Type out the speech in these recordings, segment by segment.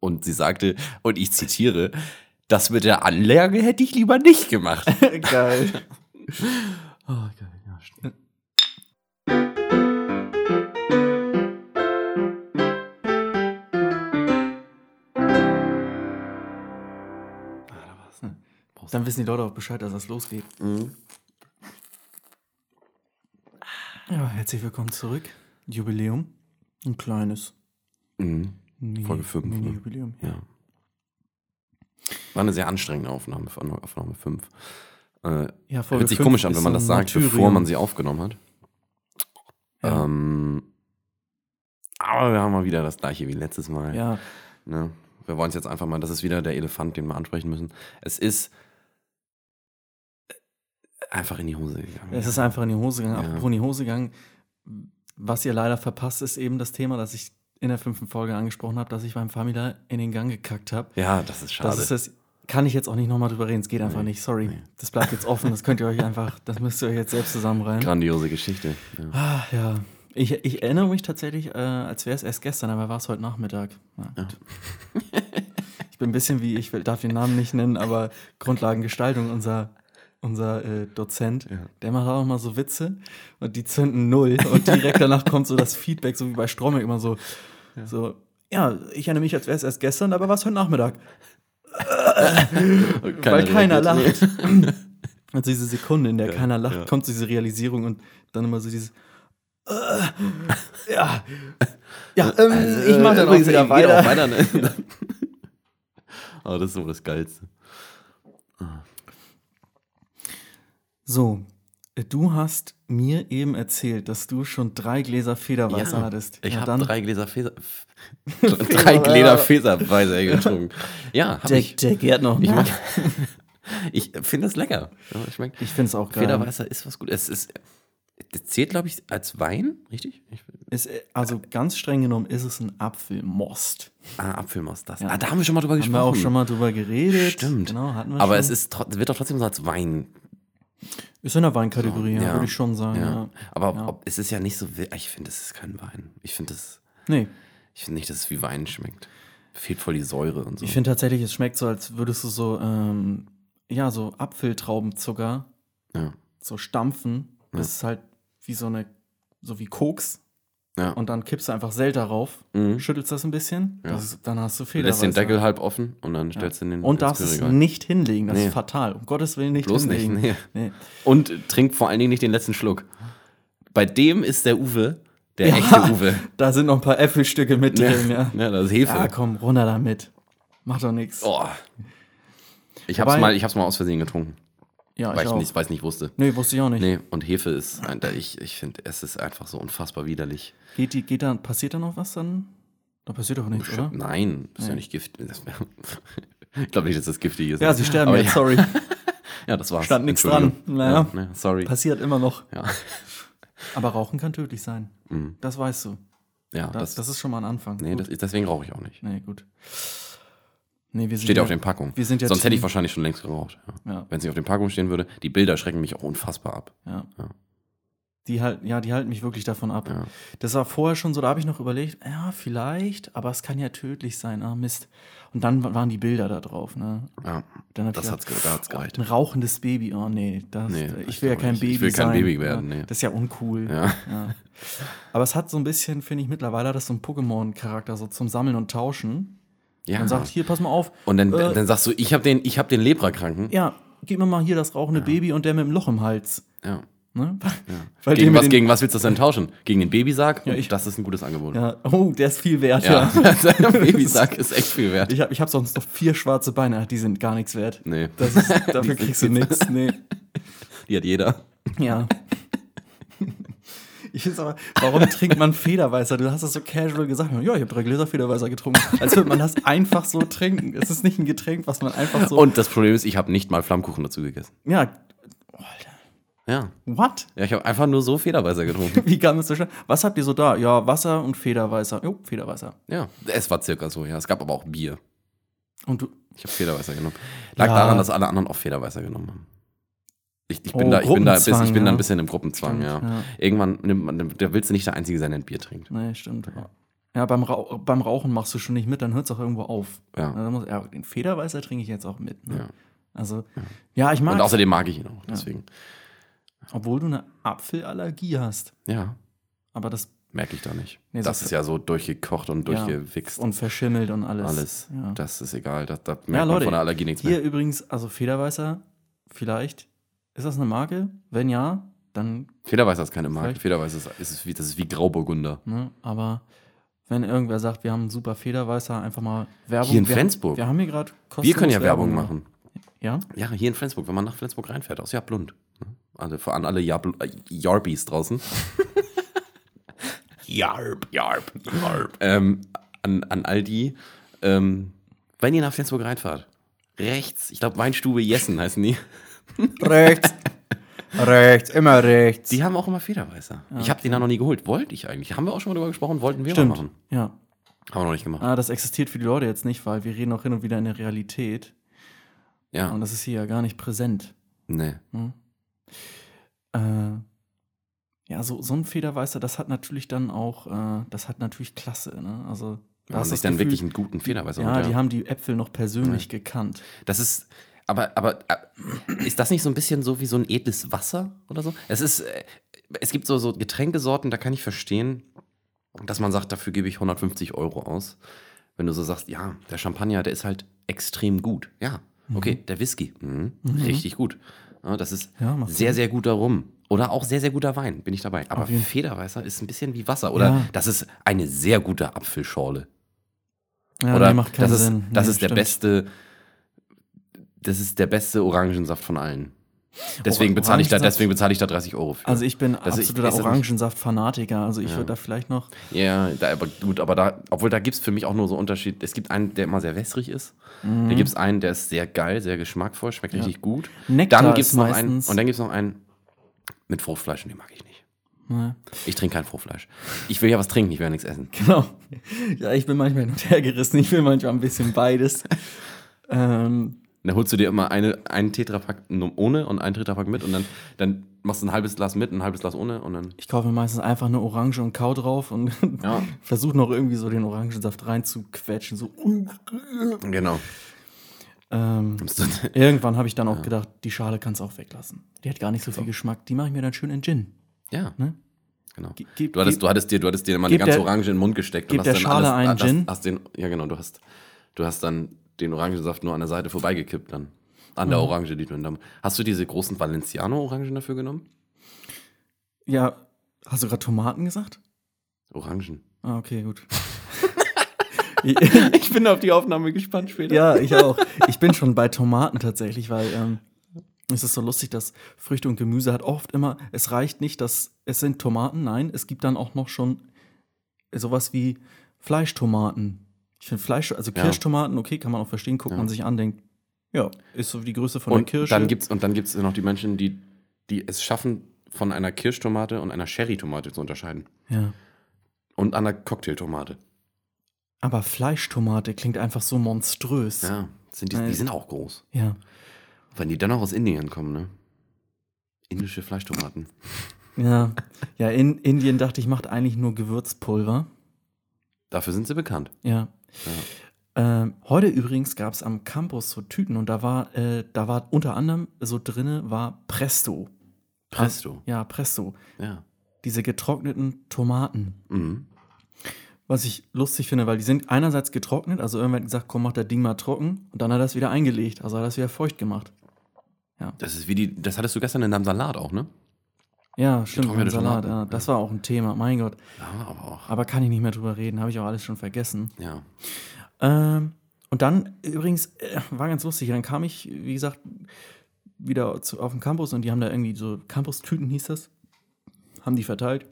Und sie sagte, und ich zitiere, das mit der Anlage hätte ich lieber nicht gemacht. geil. Oh, geil, ja, stimmt. Ah. Brauchst Dann wissen die Leute auch Bescheid, dass das losgeht. Mhm. Ja, herzlich willkommen zurück. Jubiläum. Ein kleines. Mhm. Mini, Folge fünf, ne? Mini-Jubiläum. Ja. War eine sehr anstrengende Aufnahme, Aufnahme 5. Äh, Ja, Folge hört sich komisch an, wenn man das sagt, Martyrium. bevor man sie aufgenommen hat. Ja. Ähm, aber wir haben mal wieder das gleiche wie letztes Mal. ja, Ne? Wir wollen es jetzt einfach mal, das ist wieder der Elefant, den wir ansprechen müssen. Es ist äh, einfach in die Hose gegangen. es ist einfach in die Hose gegangen. Ja. Apropos in die Hose gegangen. Was ihr leider verpasst, ist eben das Thema, das ich in der fünften Folge angesprochen habe, dass ich beim Famila in den Gang gekackt habe. ja, das ist schade. Das ist das. Kann ich jetzt auch nicht nochmal drüber reden. Es geht einfach Nee, nicht. Sorry. nee. Das bleibt jetzt offen. Das könnt ihr euch einfach, das müsst ihr euch jetzt selbst zusammenreimen. Grandiose Geschichte. Ja. Ah, ja. Ich, ich erinnere mich tatsächlich, äh, als wäre es erst gestern, aber war es heute Nachmittag. Ja, gut. ich bin ein bisschen wie, ich will, darf den Namen nicht nennen, aber Grundlagengestaltung, unser, unser äh, Dozent, Ja. der macht auch immer so Witze und die zünden null und direkt danach kommt so das Feedback, so wie bei Stromberg immer so, so, ja, ich erinnere mich, als wäre es erst gestern, aber war es heute Nachmittag. Weil keiner lacht. Also diese Sekunde, in der Geil, keiner lacht, ja. kommt diese Realisierung und dann immer so dieses äh, Ja. Ja, ähm, ich mache dann auch wieder weiter. Auch weiter ne? Aber das ist so das Geilste. So, du hast mir eben erzählt, dass du schon drei Gläser Federweißer hattest. Ich Ja, habe dann drei Gläser Feser. drei Gläser Feserweiser getrunken. Ja, hab der, ich. der gärt noch Ich, mag- ich finde das lecker. Ja, ich finde es auch geil. Federweißer ist was gut. Es ist, das zählt, glaube ich, als Wein, richtig? Ich, Ist, also ganz streng genommen ist es ein Apfelmost. ah, Apfelmost, das. Ja. Ah, da haben wir schon mal drüber Haben gesprochen. wir auch schon mal drüber geredet. Stimmt. Genau, hatten wir Aber schon. es ist, wird doch trotzdem so als Wein. Ist in der Weinkategorie, ja, Ja. würde ich schon sagen. Ja. Aber. Ob, es ist ja nicht so. Ich finde, es ist kein Wein. Ich finde das. Nee, Ich finde nicht, dass es wie Wein schmeckt. Fehlt voll die Säure und so. ich finde tatsächlich, es schmeckt so, als würdest du so, ähm, ja, so Apfeltraubenzucker ja. so stampfen. Das ist halt wie so eine, so wie Koks. Ja. Und dann kippst du einfach Sel darauf, Mhm. schüttelst das ein bisschen, Ja. das dann hast du Federweißer. lässt den Deckel halb offen und dann stellst du den Und darfst es nicht hinlegen, das Nee. ist fatal. Um Gottes Willen nicht Bloß nicht, hinlegen. nee. Nee. Und trink vor allen Dingen nicht den letzten Schluck. Bei dem ist der Uwe, der Ja. echte Uwe. Da sind noch ein paar Äpfelstücke mit drin, ja. ja, das ist Hefe. Ja, komm, runter damit. Macht doch nichts. oh. Ich hab's, Wobei- mal, ich hab's mal aus Versehen getrunken, Ja, weil ich auch. nicht, weil ich nicht wusste. Nee, wusste ich auch nicht. Nee, und Hefe ist, ich, ich finde, es ist einfach so unfassbar widerlich. Geht, die, geht da, passiert da noch was dann? Da passiert doch nichts, oder? Nein, ist ja Nee. nicht Gift. Ich glaube nicht, dass das giftig ist. Ja, sie sterben jetzt, ja, sorry. ja, das war's. Stand nichts dran. Naja. Ja, ne, sorry. Passiert immer noch. Ja, Aber Rauchen kann tödlich sein. Mhm. Das weißt du. ja Das, das, das ist schon mal ein Anfang. nee, das, deswegen rauche ich auch nicht. nee, gut. Nee, wir sind Steht ja auf den Packungen. wir sind ja Sonst hätte ich Team- wahrscheinlich schon längst geraucht. Ja. Ja, Wenn es nicht auf den Packungen stehen würde, die Bilder schrecken mich auch unfassbar ab. ja. Die halt, ja, die halten mich wirklich davon ab. Das war vorher schon so, da habe ich noch überlegt, ja, vielleicht, aber es kann ja tödlich sein. Ah, Mist. Und dann wa- waren die Bilder da drauf, ne? Ja, Dann hab das ich hat's, gedacht, ge- da hat's gereicht. ein rauchendes Baby, oh nee, das, Nee, ich ich will ja kein nicht. Ich Baby will kein sein. Baby werden, nee. Das ist ja uncool. Ja. Ja. Aber es hat so ein bisschen, finde ich, mittlerweile hat das so einen Pokémon-Charakter, so zum Sammeln und Tauschen. Ja. Man sagt, hier, pass mal auf, und dann, äh, dann sagst du, ich habe den, ich hab den Leprakranken. ja, gib mir mal hier das rauchende Baby und der mit dem Loch im Hals. Ja. Ne? ja. Gegen was, gegen was willst du das denn tauschen? Gegen den Babysack? Ja, ich- das ist ein gutes Angebot. Ja, oh, der ist viel wert, Ja, ja. der Babysack ist echt viel wert. Ich habe ich hab sonst noch vier schwarze Beine, Ach, die sind gar nichts wert. Nee, Das ist, dafür kriegst du nichts. nichts. Nee. die hat jeder. Ja. Ich finde aber, warum trinkt man Federweißer? Du hast das so casual gesagt. Ja, ich habe drei Gläser Federweißer getrunken. Als würde man das einfach so trinken. Es ist nicht ein Getränk, was man einfach so. Und das Problem ist, ich habe nicht mal Flammkuchen dazu gegessen. ja, Ja. what? Ja, ich habe einfach nur so Federweißer getrunken. Wie kam es zustande? Was habt ihr so da? Ja, Wasser und Federweißer. Jo, Federweißer. ja, es war circa so, ja. Es gab aber auch Bier. Und du. Ich habe Federweißer genommen. Lag Ja. daran, dass alle anderen auch Federweißer genommen haben. Ich, ich bin, Oh, da, ich bin, da, ich bin da ja. ein bisschen im Gruppenzwang, Stimmt, ja. ja. Irgendwann nimmt man, da willst du nicht der Einzige sein, der ein Bier trinkt. Nee, stimmt. Ja, beim, Rauch, beim Rauchen machst du schon nicht mit, dann hört es auch irgendwo auf. Ja. Dann muss, ja, den Federweißer trinke ich jetzt auch mit. Ne? Ja. Also, ja, ich mag Und außerdem mag ich ihn auch. Deswegen. obwohl du eine Apfelallergie hast. Ja, Aber das merke ich da nicht. Nee, das so- ist ja so durchgekocht und ja, durchgewichst. und verschimmelt und alles. alles. Ja. Das ist egal. Da, da merkt Ja, man Leute, von der Allergie nichts Hier mehr. übrigens, also Federweißer, vielleicht. Ist das eine Marke? Wenn ja, dann, Federweißer ist keine Marke. Federweißer ist, ist es wie, das ist wie Grauburgunder. ne, aber wenn irgendwer sagt, wir haben einen super Federweißer, einfach mal Werbung. Hier in wir, Flensburg. Wir haben hier gerade Wir können ja Werbung machen. Ja? Ja, hier in Flensburg, wenn man nach Flensburg reinfährt, aus Jablund. Also vor allem alle Jabl äh, Jarbis draußen. Jarb, Jarb, Jarb. Ähm, an, an all die, ähm, wenn ihr nach Flensburg reinfahrt, rechts, ich glaube Weinstube Jessen heißen die, Rechts. rechts, immer rechts. die haben auch immer Federweißer. ich habe den da noch nie geholt. Wollte ich eigentlich. Haben wir auch schon mal drüber gesprochen, wollten wir Stimmt. mal machen. Ja. Haben wir noch nicht gemacht. Ah, das existiert für die Leute jetzt nicht, weil wir reden auch hin und wieder in der Realität. Ja, Und das ist hier ja gar nicht präsent. nee. Äh, ja, so, so ein Federweißer, das hat natürlich dann auch, äh, das hat natürlich Klasse, ne? Also, da man hast du dann Gefühl, wirklich einen guten Federweißer Ja, holt, die haben die Äpfel noch persönlich gekannt. Das ist, aber, aber äh, ist das nicht so ein bisschen so wie so ein edles Wasser oder so? Es ist, äh, es gibt so, so Getränkesorten, da kann ich verstehen, dass man sagt, dafür gebe ich 150 Euro aus. Wenn du so sagst, ja, der Champagner, der ist halt extrem gut. Ja, okay, der Whisky, mhm, richtig gut. Ja, das ist Ja, sehr, sehr guter Rum. Oder auch sehr, sehr guter Wein, bin ich dabei. Aber jeden- Federweißer ist ein bisschen wie Wasser. Oder Ja. das ist eine sehr gute Apfelschorle. Ja, Oder nee, macht keinen das ist, Sinn. das Nee, ist der stimmt. beste, das ist der beste Orangensaft von allen. Deswegen bezahle ich da, deswegen bezahle ich da 30 Euro für. Also ich bin Also ich- absoluter das Orangensaft-Fanatiker. Also ich Ja. würde da vielleicht noch. ja, da, aber gut, aber da, obwohl da gibt es für mich auch nur so Unterschied. Es gibt einen, der immer sehr wässrig ist. Mhm. Da gibt es einen, der ist sehr geil, sehr geschmackvoll, schmeckt richtig gut. Nektar Dann gibt es ist noch einen, und dann gibt es noch einen mit Fruchtfleisch und den mag ich nicht. Ne, Ich trinke kein Fruchtfleisch. Ich will ja was trinken, ich will ja nichts essen. genau. Ja, ich bin manchmal hin und her gerissen. Ich will manchmal ein bisschen beides. ähm, Dann holst du dir immer eine, einen Tetrapack ohne und einen Tetrapack mit und dann, dann machst du ein halbes Glas mit, ein halbes Glas ohne und dann. ich kaufe mir meistens einfach eine Orange und Kau drauf und Ja. versuche noch irgendwie so den Orangensaft reinzuquetschen. So. Genau. Ähm, irgendwann habe ich dann auch gedacht, die Schale kannst du auch weglassen. Die hat gar nicht so viel Geschmack. Die mache ich mir dann schön in Gin. Ja. Ne? Genau. Ge- Du hattest, du hattest dir, du hattest dir mal eine ganze der- Orange in den Mund gesteckt gib und der hast dann Schale alles, einen hast, Gin. Hast den, ja, genau, du hast, du hast dann den Orangensaft nur an der Seite vorbeigekippt dann. An der Mhm. Orange, die du in der Hast du diese großen Valenciano-Orangen dafür genommen? Ja, hast du gerade Tomaten gesagt? Orangen. Ah, okay, gut. Ich bin auf die Aufnahme gespannt später. ja, ich auch. Ich bin schon bei Tomaten tatsächlich, weil ähm, es ist so lustig, dass Früchte und Gemüse hat oft immer, es reicht nicht, dass es sind Tomaten, nein, es gibt dann auch noch schon sowas wie Fleischtomaten. Ich finde Fleisch, also. Kirschtomaten, okay, kann man auch verstehen, guckt man sich an, denkt, ja, ist so die Größe von Und der Kirsche. dann gibt's, und dann gibt es noch die Menschen, die, die es schaffen, von einer Kirschtomate und einer Sherry-Tomate zu unterscheiden. ja. Und einer Cocktailtomate. Aber Fleischtomate klingt einfach so monströs. Ja, sind die, Äh, die sind auch groß. ja. Wenn die dann auch aus Indien kommen, ne? Indische Fleischtomaten. Ja, ja in Indien dachte ich, macht eigentlich nur Gewürzpulver. Dafür sind sie bekannt. Ja. Ähm, heute übrigens gab es am Campus so Tüten und da war, äh, da war unter anderem so drinne war Presto. Presto. Ja, Presto. Ja. Diese getrockneten Tomaten. Mhm. Was ich lustig finde, weil die sind einerseits getrocknet, also irgendwer hat gesagt, komm, mach das Ding mal trocken und dann hat er das wieder eingelegt, also hat er das wieder feucht gemacht. Das ist wie die, das hattest du gestern in deinem Salat auch, ne? Ja, stimmt, Getrocknete Salat, ja, das war auch ein Thema, mein Gott. Ja, aber auch. Aber kann ich nicht mehr drüber reden, habe ich auch alles schon vergessen. Ja. Ähm, und dann übrigens, äh, war ganz lustig, dann kam ich, wie gesagt, wieder zu, auf den Campus und die haben da irgendwie so Campus-Tüten hieß das, haben die verteilt.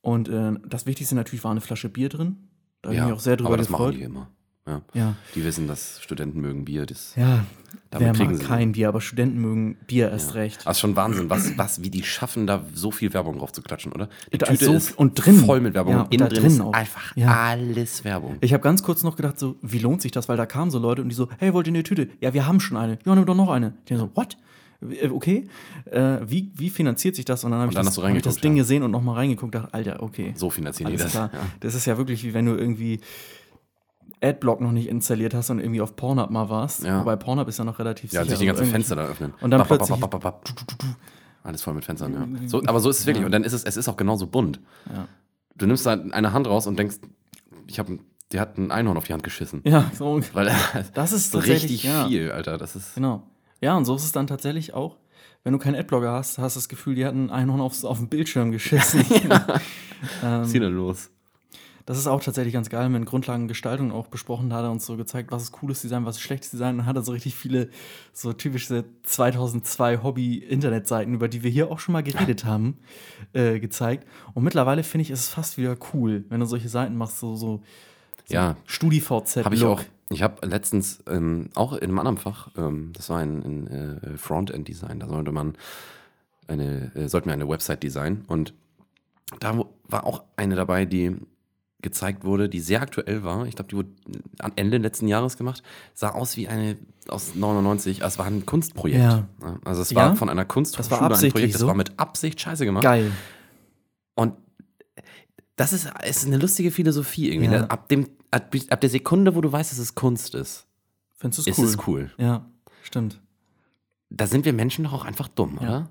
Und äh, das Wichtigste natürlich war eine Flasche Bier drin. Da habe ich ja. mich auch sehr drüber aber das gefreut. machen die immer. Ja. Ja, Die wissen, dass Studenten mögen Bier. Das, ja. Damit Wer kriegen mag kein Bier, aber Studenten mögen Bier erst recht. Das ist schon Wahnsinn, was, was, wie die schaffen, da so viel Werbung drauf zu klatschen, oder? Die Da ist so viel- und drin. voll mit Werbung. Ja, und und innen drin drin ist auch. einfach Ja. alles Werbung. Ich habe ganz kurz noch gedacht, so, wie lohnt sich das? Weil da kamen so Leute und die so, hey, wollt ihr eine Tüte? Ja, wir haben schon eine. Ja, nimm doch noch eine. Die so, what? äh, okay, äh, wie, wie finanziert sich das? Und dann habe ich, das- hab ich das Ding ja. gesehen und nochmal reingeguckt, dachte, Alter, okay. So finanzieren die das. Ja. Das ist ja wirklich wie wenn du irgendwie Adblock noch nicht installiert hast und irgendwie auf Pornhub mal warst. Ja. Wobei Pornhub ist ja noch relativ Ja, und sicher. sich die ganzen Fenster da öffnen. Und dann Bap, plötzlich- bap, bap. Alles voll mit Fenstern, ja. So, aber so ist es wirklich. Und dann ist es, es ist auch genauso bunt. Ja. Du nimmst da eine Hand raus und denkst, ich habe, der hat ein Einhorn auf die Hand geschissen. Ja, so, Weil das ist richtig ja. viel, Alter. Das ist. Genau. Ja, und so ist es dann tatsächlich auch. Wenn du keinen Adblocker hast, hast du das Gefühl, die hatten einen Einhorn aufs, auf den Bildschirm geschissen. Was ist hier denn los? Das ist auch tatsächlich ganz geil. Mit Grundlagengestaltung auch besprochen. Da hat er uns so gezeigt, was ist cooles Design, was ist schlechtes Design. Und hat er so richtig viele so typische 2002 Hobby-Internetseiten, über die wir hier auch schon mal geredet haben, äh, gezeigt. Und mittlerweile finde ich, ist es fast wieder cool, wenn du solche Seiten machst, so, so, so Ja. StudiVZ. Habe ich auch. Ich habe letztens ähm, auch in einem anderen Fach, ähm, das war ein, äh, Frontend-Design, da sollte man eine, äh, sollten wir eine Website designen und da war auch eine dabei, die gezeigt wurde, die sehr aktuell war. Ich glaube, die wurde am Ende letzten Jahres gemacht. Sah aus wie eine aus 99. Es war ein Kunstprojekt. Ja. Also es Ja? war von einer Kunsthochschule Das war ein Projekt. Das so? war mit Absicht scheiße gemacht. Geil. Und das ist, ist eine lustige Philosophie irgendwie. Ja. Ne? Ab, dem, ab, ab der Sekunde, wo du weißt, dass es Kunst ist, Findest du ist cool? es cool. Ja, stimmt. Da sind wir Menschen doch auch einfach dumm, Ja. oder?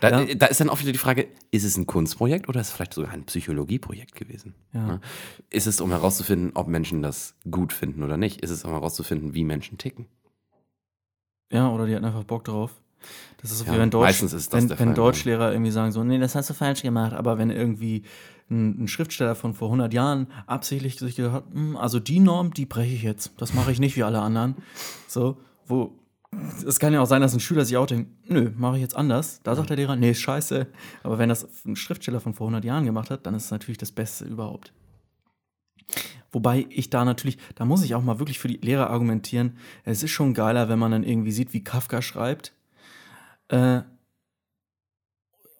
Da, Ja. da ist dann auch wieder die Frage, ist es ein Kunstprojekt oder ist es vielleicht sogar ein Psychologieprojekt gewesen? Ja. Ist es, um herauszufinden, ob Menschen das gut finden oder nicht? Ist es, um herauszufinden, wie Menschen ticken? Ja, oder die hatten einfach Bock drauf. Das ist so Ja, wie wenn, Deutsch, meistens ist das wenn, wenn Deutschlehrer irgendwie sagen so, nee, das hast du falsch gemacht. Aber wenn irgendwie ein, ein Schriftsteller von vor 100 Jahren absichtlich sich gedacht hat, "Hm, also die Norm, die breche ich jetzt. Das mache ich nicht wie alle anderen. So, wo es kann ja auch sein, dass ein Schüler sich auch denkt, nö, mache ich jetzt anders. Da sagt der Lehrer, nee, scheiße. Aber wenn das ein Schriftsteller von vor 100 Jahren gemacht hat, dann ist es natürlich das Beste überhaupt. Wobei ich da natürlich, da muss ich auch mal wirklich für die Lehrer argumentieren. Es ist schon geiler, wenn man dann irgendwie sieht, wie Kafka schreibt. Äh,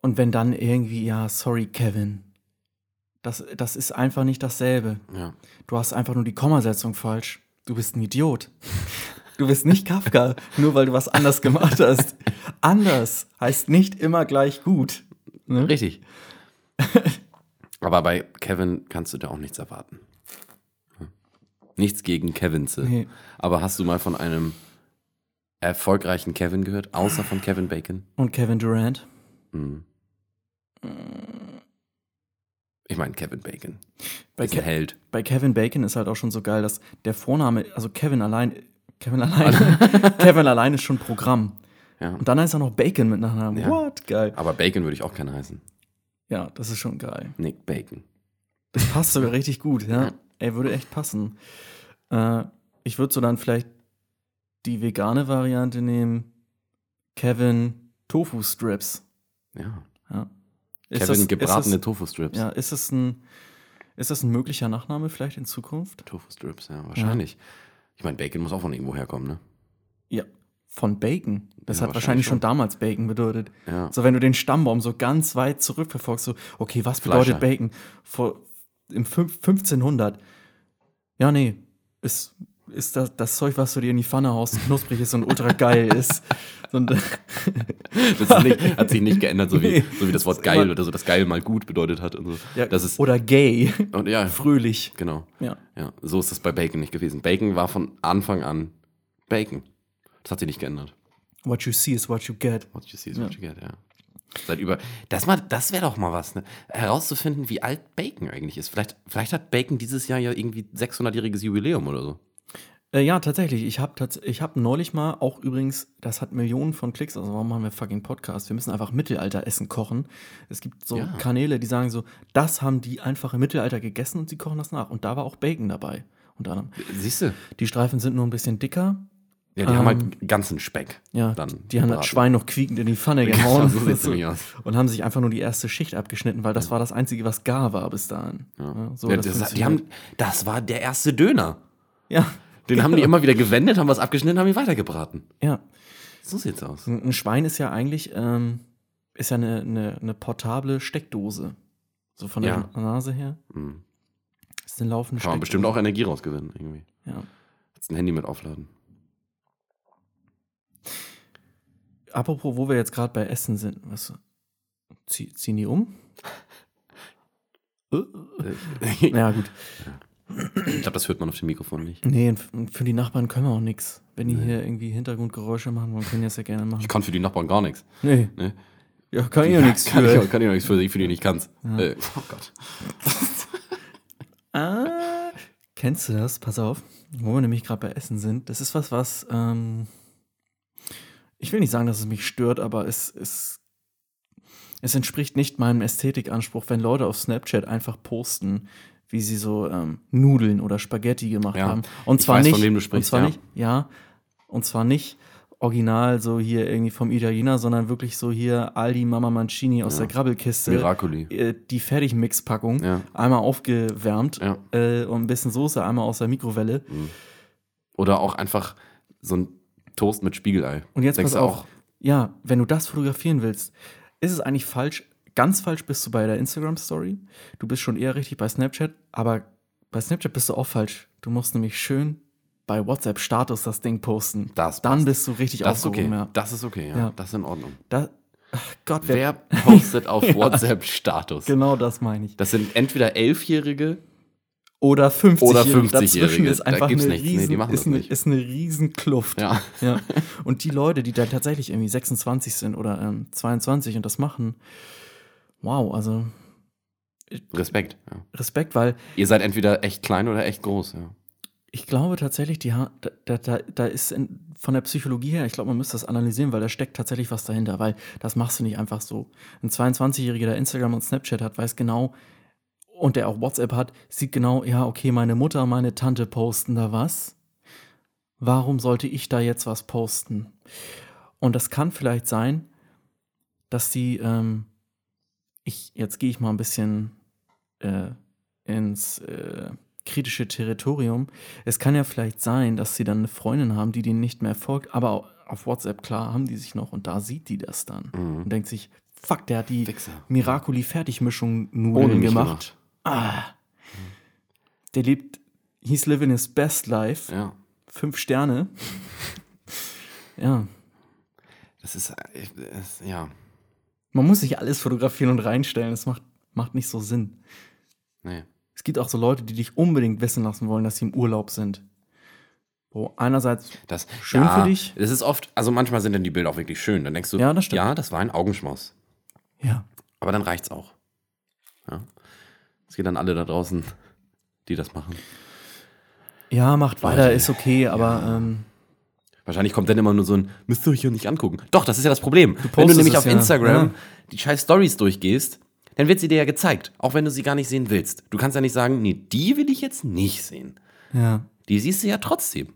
und wenn dann irgendwie, ja, sorry, Kevin. Das, das ist einfach nicht dasselbe. Ja. Du hast einfach nur die Kommasetzung falsch. Du bist ein Idiot. Du bist nicht Kafka, nur weil du was anders gemacht hast. Anders heißt nicht immer gleich gut. Ne? Richtig. Aber bei Kevin kannst du da auch nichts erwarten. Nichts gegen Kevins. Nee. Aber hast du mal von einem erfolgreichen Kevin gehört, außer von Kevin Bacon? Und Kevin Durant. Hm. Ich meine Kevin Bacon. Bei, ist Ke Held. bei Kevin Bacon ist halt auch schon so geil, dass der Vorname, also Kevin allein, Kevin allein, Kevin allein ist schon Programm. Ja. Und dann heißt er noch Bacon mit Nachnamen. Ja. What? Geil. Aber Bacon würde ich auch gerne heißen. Ja, das ist schon geil. Nick Bacon. Das passt sogar richtig gut, ja. Ey, würde echt passen. Äh, ich würde so dann vielleicht die vegane Variante nehmen. Kevin Tofu Strips. Ja. Ja. Ist Kevin das- gebratene ist Tofu-Strips. das, Ja, ist das ein ist das ein möglicher Nachname vielleicht in Zukunft? Tofu-Strips, ja, wahrscheinlich. Ich meine, Bacon muss auch von irgendwo herkommen, ne? Ja, von Bacon. Das Ja, hat wahrscheinlich wahrscheinlich schon schon. damals Bacon bedeutet. Ja. So, wenn du den Stammbaum so ganz weit zurückverfolgst, so, okay, was bedeutet Fleischer. Bacon? Vor, Im fünf- 1500. Ja, nee, ist, ist das, das Zeug, was du dir in die Pfanne haust, knusprig ist und ultra geil ist. Und, Das ist nicht, hat sich nicht geändert, so wie, Nee. so wie das Wort geil oder so, das geil mal gut bedeutet hat und so. ja, das ist, oder gay, und ja, fröhlich. genau. Ja. Ja, so ist das bei Bacon nicht gewesen. Bacon war von Anfang an Bacon. Das hat sich nicht geändert. What you see is what you get. What you see is what you get, ja. Seit über. Das, mal- das wäre doch mal was, ne? Herauszufinden, wie alt Bacon eigentlich ist. Vielleicht, vielleicht hat Bacon dieses Jahr ja irgendwie 600-jähriges Jubiläum oder so. Äh, ja, tatsächlich. Ich habe tats ich hab neulich mal auch übrigens, das hat Millionen von Klicks, also warum machen wir fucking Podcast? Wir müssen einfach Mittelalteressen kochen. Es gibt so Ja. Kanäle, die sagen so, das haben die einfach im Mittelalter gegessen und sie kochen das nach. Und da war auch Bacon dabei. Unter anderem. Siehst du? Die Streifen sind nur ein bisschen dicker. Ja, die haben halt ganzen Speck. Ja, Dann die haben das. Schwein noch quiekend in die Pfanne gehauen. so sieht's nämlich aus. Und haben sich einfach nur die erste Schicht abgeschnitten, weil das war das Einzige, was gar war bis dahin. Ja, so, Ja, das das, die haben, das war der erste Döner. ja, Den haben die immer wieder gewendet, haben was abgeschnitten, haben ihn weitergebraten. ja. So sieht's aus. Ein ein Schwein ist ja eigentlich ähm, ist ja eine, eine, eine portable Steckdose. So von der Ja. Nase her. Mhm. Ist eine laufende Kann man bestimmt auch Energie rausgewinnen, irgendwie. Ja. Jetzt ein Handy mit aufladen. apropos, wo wir jetzt gerade bei Essen sind, was zieh, ziehen die um? Äh, ja, gut. Ich glaube, das hört man auf dem Mikrofon nicht. Nee, für die Nachbarn können wir auch nichts. Wenn die hier irgendwie Hintergrundgeräusche machen wollen, können die das ja gerne machen. Ich kann für die Nachbarn gar nichts. Nee. Ne? Ja, kann ich ja nichts für. ich, auch- kann ich auch nichts für die, für die nicht kannst. Äh, oh Gott. Ah, kennst du das? Pass auf, wo wir nämlich gerade bei Essen sind. Das ist was, was ähm, ich will nicht sagen, dass es mich stört, aber es, es, es entspricht nicht meinem Ästhetikanspruch, wenn Leute auf Snapchat einfach posten, wie sie so ähm, Nudeln oder Spaghetti gemacht Ja. haben. Und Ich zwar weiß, nicht, von wem du und sprichst, zwar ja. nicht, ja, und zwar nicht original so hier irgendwie vom Italiener, sondern wirklich so hier Aldi Mama Mancini aus der Grabbelkiste Miracoli. äh, die Fertigmix-Packung Ja. einmal aufgewärmt Ja. äh, und ein bisschen Soße einmal aus der Mikrowelle. Oder auch einfach so ein Toast mit Spiegelei. Und jetzt Denkst pass auf. Ja, wenn du das fotografieren willst, ist es eigentlich falsch. Ganz falsch bist du bei der Instagram-Story. Du bist schon eher richtig bei Snapchat, aber bei Snapchat bist du auch falsch. Du musst nämlich schön bei WhatsApp-Status das Ding posten. Das Dann passt. bist du richtig Das ist okay. Ja. Das ist okay, ja. Ja. Das ist in Ordnung. Da, Gott, wer, Wer postet auf WhatsApp Status? genau das meine ich. Das sind entweder Elfjährige Oder 50 Oder Dazwischen 50-Jährige. ist Da einfach gibt's eine, nichts. Nee, riesen, die machen ist, das eine, nicht. ist eine riesen Kluft. Ja. Ja. Und die Leute, die da tatsächlich irgendwie 26 sind oder ähm, 22 und das machen, wow, also Respekt. Ja. Respekt, weil Ihr seid entweder echt klein oder echt groß. Ja. ich glaube tatsächlich, die ha da, da, da, da ist in, von der Psychologie her, ich glaube, man müsste das analysieren, weil da steckt tatsächlich was dahinter, weil das machst du nicht einfach so. Ein 22-Jähriger, der Instagram und Snapchat hat, weiß genau, und der auch WhatsApp hat, sieht genau, ja, okay, meine Mutter, meine Tante posten da was. Warum sollte ich da jetzt was posten? Und das kann vielleicht sein, dass die, ähm, ich, jetzt gehe ich mal ein bisschen äh, ins äh, kritische Territorium. Es kann ja vielleicht sein, dass sie dann eine Freundin haben, die denen nicht mehr folgt, aber auf WhatsApp, klar, haben die sich noch und da sieht die das dann und denkt sich, fuck, der hat die Wichser. Miracoli Fertigmischung Ohne Nudeln gemacht. Ah. Der lebt, he's living his best life. Ja. Fünf Sterne. ja. Das ist, äh, ja. Man muss sich alles fotografieren und reinstellen. Das macht, macht nicht so Sinn. Nee. Es gibt auch so Leute, die dich unbedingt wissen lassen wollen, dass sie im Urlaub sind. Wo einerseits Das, Schön ja, für dich? Das ist oft, also manchmal sind dann die Bilder auch wirklich schön. Dann denkst du, Ja, das stimmt. ja, das war ein Augenschmaus. Ja. Aber dann reicht's auch. Ja. Es geht an alle da draußen, die das machen. Ja, macht weiter, ist okay, aber ähm, Wahrscheinlich kommt dann immer nur so ein, müsst ihr euch hier nicht angucken. Doch, das ist ja das Problem. wenn du nämlich es auf ja, Instagram ja. die scheiß Stories durchgehst, dann wird sie dir ja gezeigt, auch wenn du sie gar nicht sehen willst. Du kannst ja nicht sagen, nee, die will ich jetzt nicht sehen. ja. Die siehst du ja trotzdem.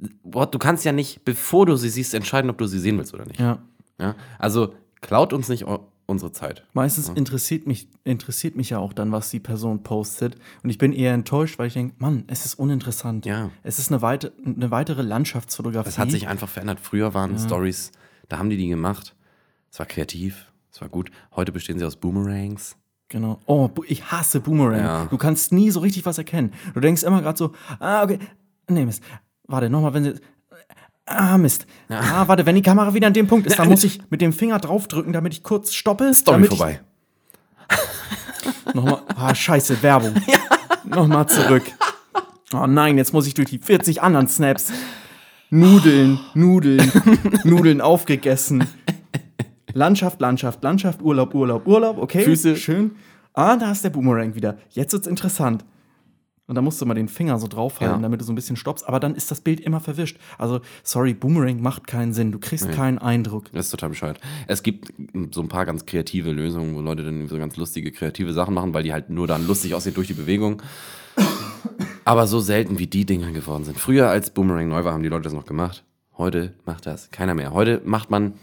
Du kannst ja nicht, bevor du sie siehst, entscheiden, ob du sie sehen willst oder nicht. Ja. Ja? Also klaut uns nicht unsere Zeit. Meistens interessiert, mich, interessiert mich ja auch dann, was die Person postet. Und ich bin eher enttäuscht, weil ich denke, Mann, es ist uninteressant. Ja. Es ist eine, weite, eine weitere Landschaftsfotografie. Es hat sich einfach verändert. Früher waren Stories, da haben die die gemacht. Es war kreativ, es war gut. Heute bestehen sie aus Boomerangs. Genau. Oh, ich hasse Boomerang. Ja. Du kannst nie so richtig was erkennen. Du denkst immer gerade so, ah, okay. Nee, Mist. Warte, nochmal, wenn sie. Ah, Mist. Ah, warte, wenn die Kamera wieder an dem Punkt ist, dann muss ich mit dem Finger draufdrücken, damit ich kurz stoppe. Story vorbei. Nochmal. Ah, scheiße, Werbung. Nochmal zurück. Oh nein, jetzt muss ich durch die 40 anderen Snaps. Nudeln, Nudeln, Nudeln aufgegessen. Landschaft, Landschaft, Landschaft, Urlaub, Urlaub, Urlaub, okay. Füße. Schön. Ah, da ist der Boomerang wieder. Jetzt wird's interessant. Und da musst du mal den Finger so draufhalten, Ja. damit du so ein bisschen stoppst. Aber dann ist das Bild immer verwischt. Also, sorry, Boomerang macht keinen Sinn. Du kriegst keinen Eindruck. Das ist total bescheuert. Es gibt so ein paar ganz kreative Lösungen, wo Leute dann so ganz lustige, kreative Sachen machen, weil die halt nur dann lustig aussehen durch die Bewegung. Aber so selten wie die Dinger geworden sind. Früher, als Boomerang neu war, haben die Leute das noch gemacht. Heute macht das keiner mehr. Heute macht man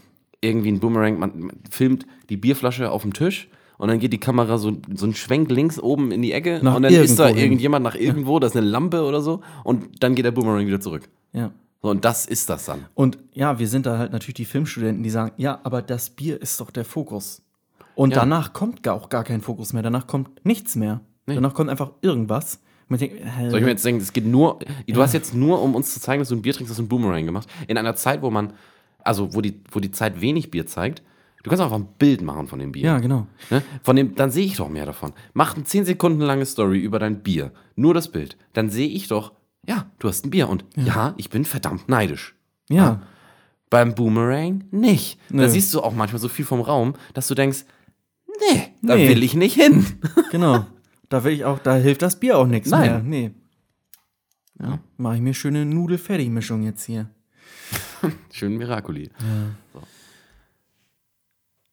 irgendwie einen Boomerang, man filmt die Bierflasche auf dem Tisch und dann geht die Kamera so, so einen Schwenk links oben in die Ecke Nach und dann ist da hin. irgendjemand nach irgendwo, da ist eine Lampe oder so und dann geht der Boomerang wieder zurück. Ja. So, und das ist das dann. Und ja, wir sind da halt natürlich die Filmstudenten, die sagen, ja, aber das Bier ist doch der Fokus. Und Ja. danach kommt gar, auch gar kein Fokus mehr. Danach kommt nichts mehr. Danach kommt einfach irgendwas. Denkt, Soll ich mir jetzt denken, es geht nur, du hast jetzt nur, um uns zu zeigen, dass du ein Bier trinkst, hast du einen Boomerang gemacht. In einer Zeit, wo man also wo die, wo die Zeit wenig Bier zeigt, du kannst einfach ein Bild machen von dem Bier. Ja, genau. Ne? Von dem, dann sehe ich doch mehr davon. Mach eine 10 Sekunden lange Story über dein Bier. Nur das Bild. Dann sehe ich doch, ja, du hast ein Bier. Und ja, ich bin verdammt neidisch. Ja. Beim Boomerang nicht. Da Nö. siehst du auch manchmal so viel vom Raum, dass du denkst, nee, da Nee. will ich nicht hin. Genau. Da will ich auch, da hilft das Bier auch nichts Nein. mehr. Nee. Ja, mache ich mir schöne Nudel-Fertig-Mischung jetzt hier. Schön Miraculi. So.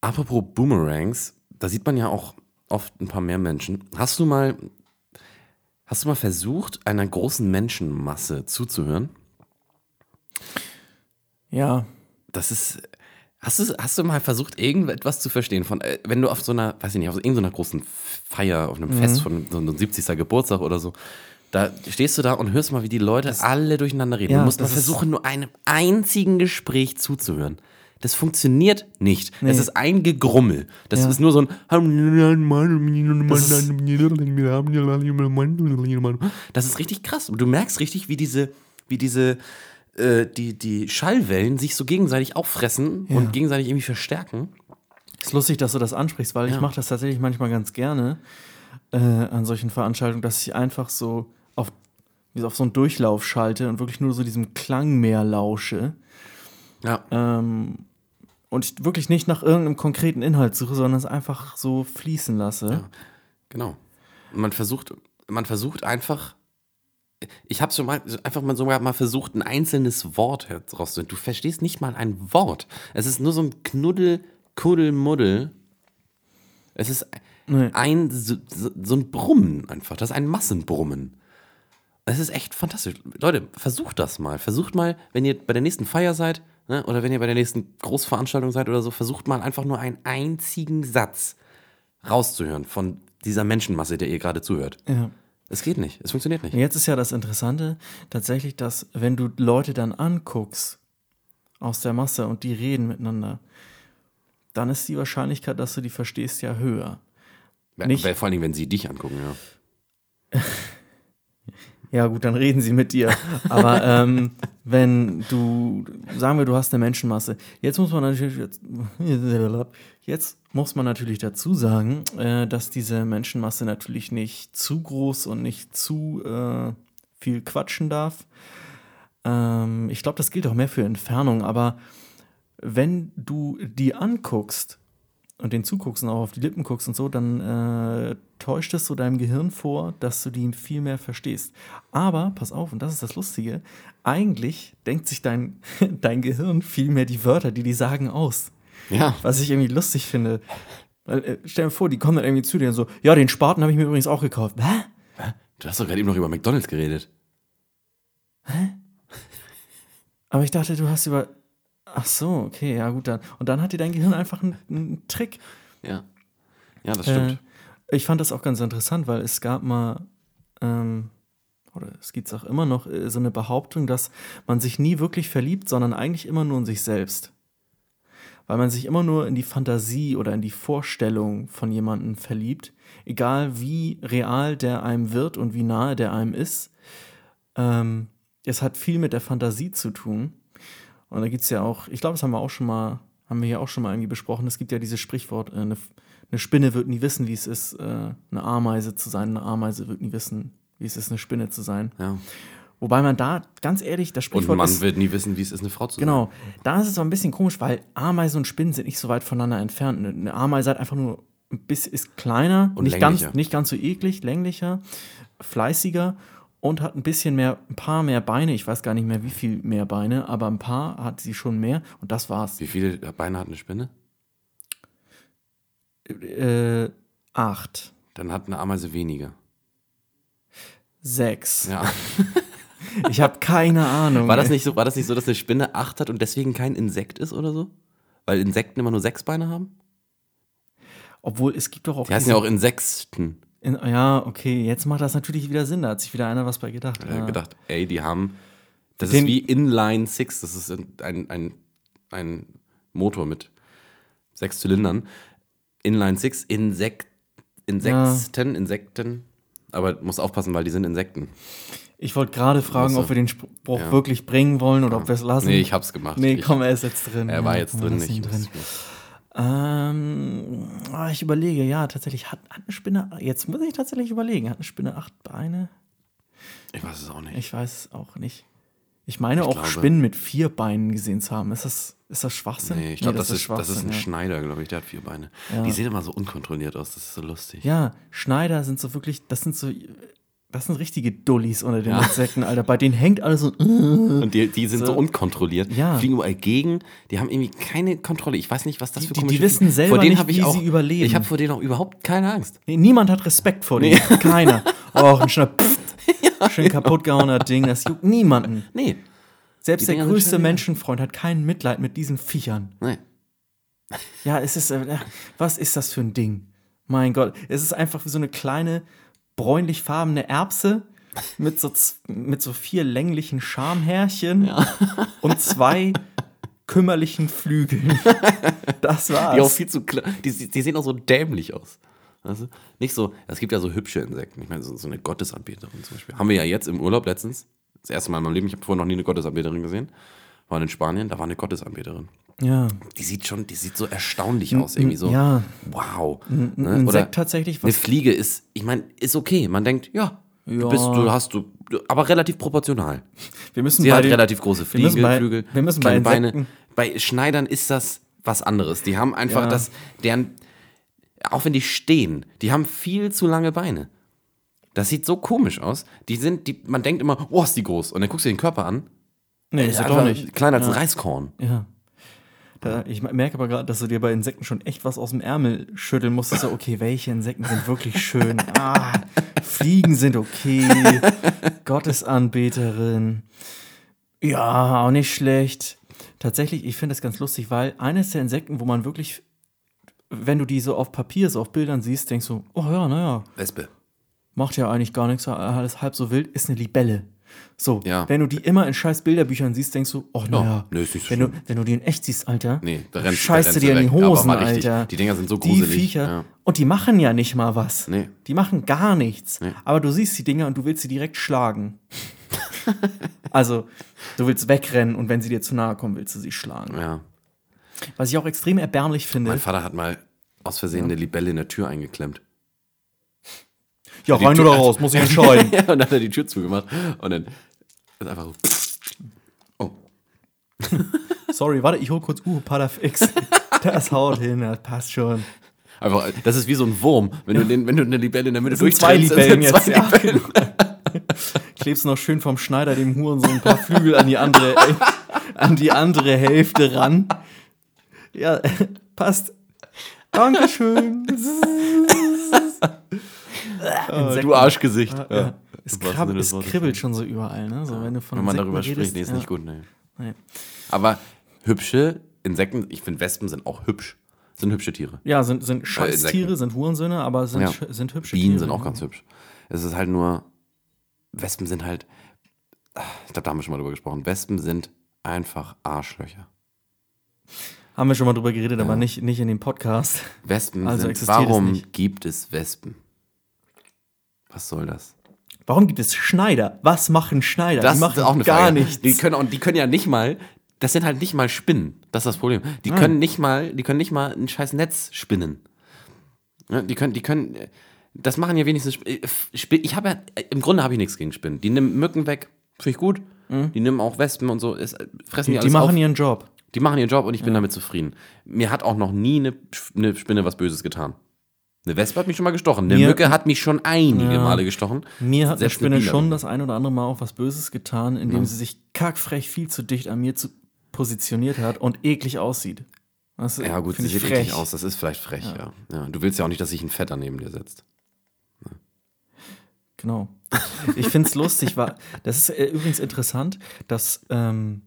Apropos Boomerangs, da sieht man ja auch oft ein paar mehr Menschen. Hast du mal, hast du mal versucht, einer großen Menschenmasse zuzuhören? Ja. Das ist. Hast du, hast du mal versucht, irgendetwas zu verstehen? Von, äh, wenn du auf so einer, weiß ich nicht, auf so irgendeiner großen Feier, auf einem Fest von so einem 70. Geburtstag oder so, da stehst du da und hörst mal, wie die Leute alle durcheinander reden. Ja, du musst mal das versuchen, nur einem einzigen Gespräch zuzuhören. Das funktioniert nicht. Es Nee. ist ein Gegrummel. Das Ja. ist nur so ein. Das ist richtig krass. Und du merkst richtig, wie diese, wie diese, äh, die, die Schallwellen sich so gegenseitig auffressen Ja. und gegenseitig irgendwie verstärken. Ist lustig, dass du das ansprichst, weil Ja. ich mache das tatsächlich manchmal ganz gerne äh, an solchen Veranstaltungen, dass ich einfach so auf, wie so auf so einen Durchlauf schalte und wirklich nur so diesem Klangmeer lausche. Ja. Ähm, und ich wirklich nicht nach irgendeinem konkreten Inhalt suche, sondern es einfach so fließen lasse. Genau. Und man versucht, man versucht einfach, ich habe schon mal einfach mal sogar mal versucht, ein einzelnes Wort herauszufinden. Du verstehst nicht mal ein Wort. Es ist nur so ein Knuddel, Kuddel, Muddel. Es ist Nee. ein so so ein Brummen einfach. Das ist ein Massenbrummen. Es ist echt fantastisch. Leute, versucht das mal. Versucht mal, wenn ihr bei der nächsten Feier seid, ne, oder wenn ihr bei der nächsten Großveranstaltung seid oder so, versucht mal einfach nur einen einzigen Satz rauszuhören von dieser Menschenmasse, der ihr gerade zuhört. Ja. Es geht nicht. Es funktioniert nicht. Jetzt ist ja das Interessante tatsächlich, dass wenn du Leute dann anguckst aus der Masse und die reden miteinander, dann ist die Wahrscheinlichkeit, dass du die verstehst, ja höher. nicht- vor allen Dingen, wenn sie dich angucken, ja. Ja, gut, dann reden sie mit dir. Aber ähm, wenn du, sagen wir, du hast eine Menschenmasse, jetzt muss man natürlich, jetzt, jetzt muss man natürlich dazu sagen, äh, dass diese Menschenmasse natürlich nicht zu groß und nicht zu äh, viel quatschen darf. Ähm, ich glaube, das gilt auch mehr für Entfernung, aber wenn du die anguckst und den zuguckst und auch auf die Lippen guckst und so, dann äh, täuscht es so deinem Gehirn vor, dass du die viel mehr verstehst. Aber, pass auf, und das ist das Lustige, eigentlich denkt sich dein, dein Gehirn viel mehr die Wörter, die die sagen, aus. Ja. Was ich irgendwie lustig finde. Weil, äh, stell dir vor, die kommen dann irgendwie zu dir und so, ja, den Spaten habe ich mir übrigens auch gekauft. Hä? Du hast doch gerade eben noch über McDonalds geredet. Aber ich dachte, du hast über. Ach so, okay, ja gut dann. Und dann hat dir dein Gehirn einfach einen, einen Trick. Ja. Ja, das stimmt. Äh, ich fand das auch ganz interessant, weil es gab mal, ähm, oder es gibt es auch immer noch, äh, so eine Behauptung, dass man sich nie wirklich verliebt, sondern eigentlich immer nur in sich selbst. Weil man sich immer nur in die Fantasie oder in die Vorstellung von jemandem verliebt, egal wie real der einem wird und wie nahe der einem ist. Ähm, es hat viel mit der Fantasie zu tun. Und da gibt es ja auch, ich glaube, das haben wir auch schon mal, haben wir hier auch schon mal irgendwie besprochen. Es gibt ja dieses Sprichwort, äh, eine, eine Spinne wird nie wissen, wie es ist, äh, eine Ameise zu sein. Eine Ameise wird nie wissen, wie es ist, eine Spinne zu sein. Ja. Wobei man da, ganz ehrlich, das Und ein Sprichwort Mann ist, wird nie wissen, wie es ist, eine Frau zu sein. Genau, da ist es aber ein bisschen komisch, weil Ameisen und Spinnen sind nicht so weit voneinander entfernt. Eine- Ameise hat einfach nur ein bisschen, ist kleiner, Und nicht ganz, nicht ganz so eklig, länglicher, fleißiger und hat ein bisschen mehr, ein paar mehr Beine. Ich weiß gar nicht mehr, wie viel mehr Beine, aber ein paar hat sie schon mehr und das war's. Wie viele Beine hat eine Spinne? Äh, acht, Dann hat eine Ameise weniger. sechs. Ja. Ich habe keine Ahnung. War das, nicht so, war das nicht so, dass eine Spinne acht hat und deswegen kein Insekt ist oder so? Weil Insekten immer nur sechs Beine haben? Obwohl es gibt doch auch. Die heißen ja auch Insekten. In, ja, okay, jetzt macht das natürlich wieder Sinn. Da hat sich wieder einer was bei gedacht. Ja. gedacht, ey, die haben. Das Den- ist wie Inline Six. Das ist ein, ein, ein Motor mit sechs Zylindern. Inline Six, Insekt, Insekten, Insekten. Aber muss aufpassen, weil die sind Insekten. Ich wollte gerade fragen, Musste. ob wir den Spruch Ja. wirklich bringen wollen oder ob wir es lassen. Nee, ich hab's gemacht. Nee, komm, er ist jetzt drin. Er war Ja, jetzt drin. Ich, drin. Ähm, ah, ich überlege, ja, tatsächlich hat, hat eine Spinne, jetzt muss ich tatsächlich überlegen, hat eine Spinne acht Beine? ich weiß es auch nicht. Ich weiß es auch nicht. Ich meine auch glaube- Spinnen mit vier Beinen gesehen zu haben. Ist das, ist das Schwachsinn? Nee, ich glaube, das, ist, das ist ein ja. Schneider, glaube ich. Der hat vier Beine. Ja. Die sehen immer so unkontrolliert aus. Das ist so lustig. Ja, Schneider sind so wirklich, das sind so, das sind richtige Dullis unter den Ja. Insekten, Alter. Bei denen hängt alles so. Und die, die sind so, So. unkontrolliert. Ja. Fliegen überall gegen. Die haben irgendwie keine Kontrolle. Ich weiß nicht, was das Die- für die- die komische wissen Fliegen- selber nicht, wie auch, sie überleben. Ich habe vor denen auch überhaupt keine Angst. Nee, niemand hat Respekt vor denen. Keiner. Oh, ein schöner Pfft. Schön kaputt gehauener Ding. Das juckt niemanden. Nee. Selbst Die der größte. Menschenfreund hat kein Mitleid mit diesen Viechern. Nee. Ja, es ist, äh, was ist das für ein Ding? Mein Gott, es ist einfach wie so eine kleine bräunlich-farbene Erbse mit so, mit so vier länglichen Schamhärchen und zwei kümmerlichen Flügeln. Das war's. Die auch viel zu. Die, die sehen auch so dämlich aus. Du? Nicht so, es gibt ja so hübsche Insekten. Ich meine, so, so eine Gottesanbeterin zum Beispiel. Haben wir ja jetzt im Urlaub letztens. Das erste Mal in meinem Leben. Ich habe vorher noch nie eine Gottesanbeterin gesehen. Waren in Spanien, da war eine Gottesanbeterin. Ja. Die sieht schon, die sieht so erstaunlich aus. Irgendwie so, ja. wow. Ein Ne? Insekt Oder tatsächlich, eine. Fliege ist, ich meine, ist okay. Man denkt, ja, du Ja. bist, du hast du, aber relativ proportional. Wir müssen Sie bei hat den- relativ große wir müssen Fliege, bei- Flügel, wir müssen bei kleine Beine. Bei Schneidern ist das was anderes. Die haben einfach Ja. das, deren, auch wenn die stehen, die haben viel zu lange Beine. Das sieht so komisch aus. Die sind, die, man denkt immer, oh, ist die groß. Und dann guckst du den Körper an. Nee, Ist ist er doch nicht. kleiner als ein Reiskorn. Ja. Da, ich merke aber gerade, dass du dir bei Insekten schon echt was aus dem Ärmel schütteln musstest. So, okay, welche Insekten sind wirklich schön? Ah, Fliegen sind okay. Gottesanbeterin. Ja, auch nicht schlecht. Tatsächlich, ich finde das ganz lustig, weil eines der Insekten, wo man wirklich, wenn du die so auf Papier, so auf Bildern siehst, denkst du, oh ja, naja, Wespe. macht ja eigentlich gar nichts, alles halb so wild, ist eine Libelle. So, Ja. wenn du die immer in scheiß Bilderbüchern siehst, denkst du, oh naja, so wenn, du, wenn du die in echt siehst, Alter, Nee, da rennst, scheißt da du dir in die Hosen, richtig. Alter. Die Dinger sind so Die gruselig. Viecher. Ja. Und die machen ja nicht mal was. Nee. Die machen gar nichts. Nee. Aber du siehst die Dinger und du willst sie direkt schlagen. also, du willst wegrennen und wenn sie dir zu nahe kommen, willst du sie schlagen. ja. Was ich auch extrem erbärmlich finde. Mein Vater hat mal aus Versehen eine Libelle in der Tür eingeklemmt. Ja, rein oder raus, muss ich entscheiden. ja, und dann hat er die Tür zugemacht und dann ist einfach so. Oh, Sorry, warte, ich hol kurz uh, Padafix. das haut hin, das passt schon. einfach, das ist wie so ein Wurm, wenn, du, den, wenn du eine Libelle in der Mitte sind zwei durchtrennst, Libellen jetzt, zwei ja. Libellen. Klebst noch schön vom Schneider dem Huren so ein paar Flügel an die andere, an die andere Hälfte ran. Ja, passt. Dankeschön. Äh, Du Arschgesicht. Ja. Ja. Es, krab, es kribbelt schon so überall, ne? So, wenn du von Wenn man Insekten darüber redest, spricht, nee, ist ja. nicht gut, nee. Nee. Aber hübsche Insekten, ich finde Wespen sind auch hübsch. Sind hübsche Tiere. Ja, sind, sind Scheißtiere, Insekten. sind Hurensöhne, aber sind, Ja. sind hübsche Bienen Tiere. sind auch ganz hübsch. Es ist halt nur, Wespen sind halt, ich glaube, da haben wir schon mal drüber gesprochen. Wespen sind einfach Arschlöcher. Haben wir schon mal drüber geredet, aber nicht, nicht in dem Podcast. Wespen Also sind, warum nicht. gibt es Wespen? Was soll das? Warum gibt es Schneider? Was machen Schneider? Das die machen ist auch eine gar Frage. nichts. Die können, auch, die können ja nicht mal, das sind halt nicht mal Spinnen. Das ist das Problem. Die Nein. können nicht mal, die können nicht mal ein scheiß Netz spinnen. Die können, die können, das machen ja wenigstens, Sp- Sp- ich habe ja, im Grunde habe ich nichts gegen Spinnen. Die nehmen Mücken weg, finde ich gut. Die nehmen auch Wespen und so, ist, fressen die, Mhm. die, alles machen auf. ihren Job. Die machen ihren Job und ich bin damit zufrieden. Mir hat auch noch nie eine, eine Spinne was Böses getan. Eine Wespe hat mich schon mal gestochen. Eine Mir- Mücke hat mich schon einige Ja. Male gestochen. Mir hat Selbst eine Spinne schon das ein oder andere Mal auch was Böses getan, indem sie sich kackfrech viel zu dicht an mir zu positioniert hat und eklig aussieht. Das Ja, gut, sie sieht frech. eklig aus. Das ist vielleicht frech, ja. ja. Du willst ja auch nicht, dass sich ein Fetter neben dir setzt. Genau. Ich finde es lustig, war, das ist äh, übrigens interessant, dass ähm,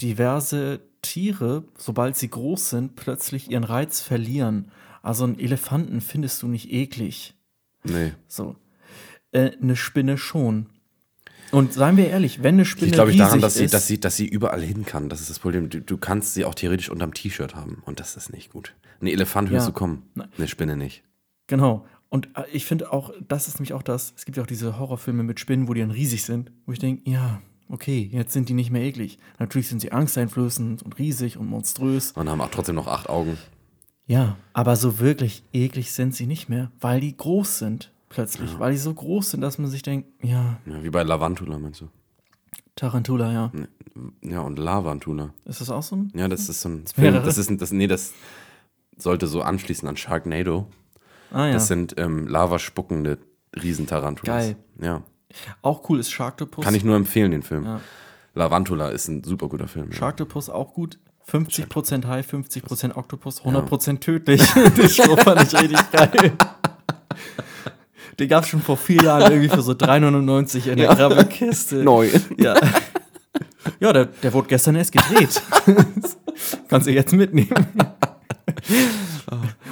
diverse Tiere, sobald sie groß sind, plötzlich ihren Reiz verlieren. Also einen Elefanten findest du nicht eklig. Nee. So. Äh, eine Spinne schon. Und seien wir ehrlich, wenn eine Spinne Ich glaube ich daran, dass sie, ist, dass, sie, dass sie überall hin kann. Das ist das Problem. Du, du kannst sie auch theoretisch unterm T-Shirt haben. Und das ist nicht gut. Ein Elefant hörst Ja. du kommen. Nein. Eine Spinne nicht. Genau. Und äh, ich finde auch, das ist nämlich auch das, es gibt ja auch diese Horrorfilme mit Spinnen, wo die dann riesig sind, wo ich denke, ja, okay, jetzt sind die nicht mehr eklig. Natürlich sind sie angsteinflößend und riesig und monströs. Und haben auch trotzdem noch acht Augen. Ja, aber so wirklich eklig sind sie nicht mehr, weil die groß sind plötzlich. Weil die so groß sind, dass man sich denkt, ja, Ja, wie bei Lavantula, meinst du? Tarantula, ja. Ja, und Lavantula. Ist das auch so ein? Ja, das ist so ein? Film. Das ist ein, das, nee, das sollte so anschließen an Sharknado. Ah ja. Das sind ähm, lavaspuckende Riesentarantulas. Geil. Ja. auch cool ist Sharktopus. Kann ich nur empfehlen, den Film. Ja. Lavantula ist ein super guter Film. Ja. Sharktopus auch gut. 50% High, 50% Oktopus, 100% tödlich. Den Spruch fand ich richtig geil. Den gab es schon vor vier Jahren irgendwie für so 3,99 in der Ja. Grabbelkiste. Neu. Ja, ja der, der wurde gestern erst gedreht. Kannst du jetzt mitnehmen.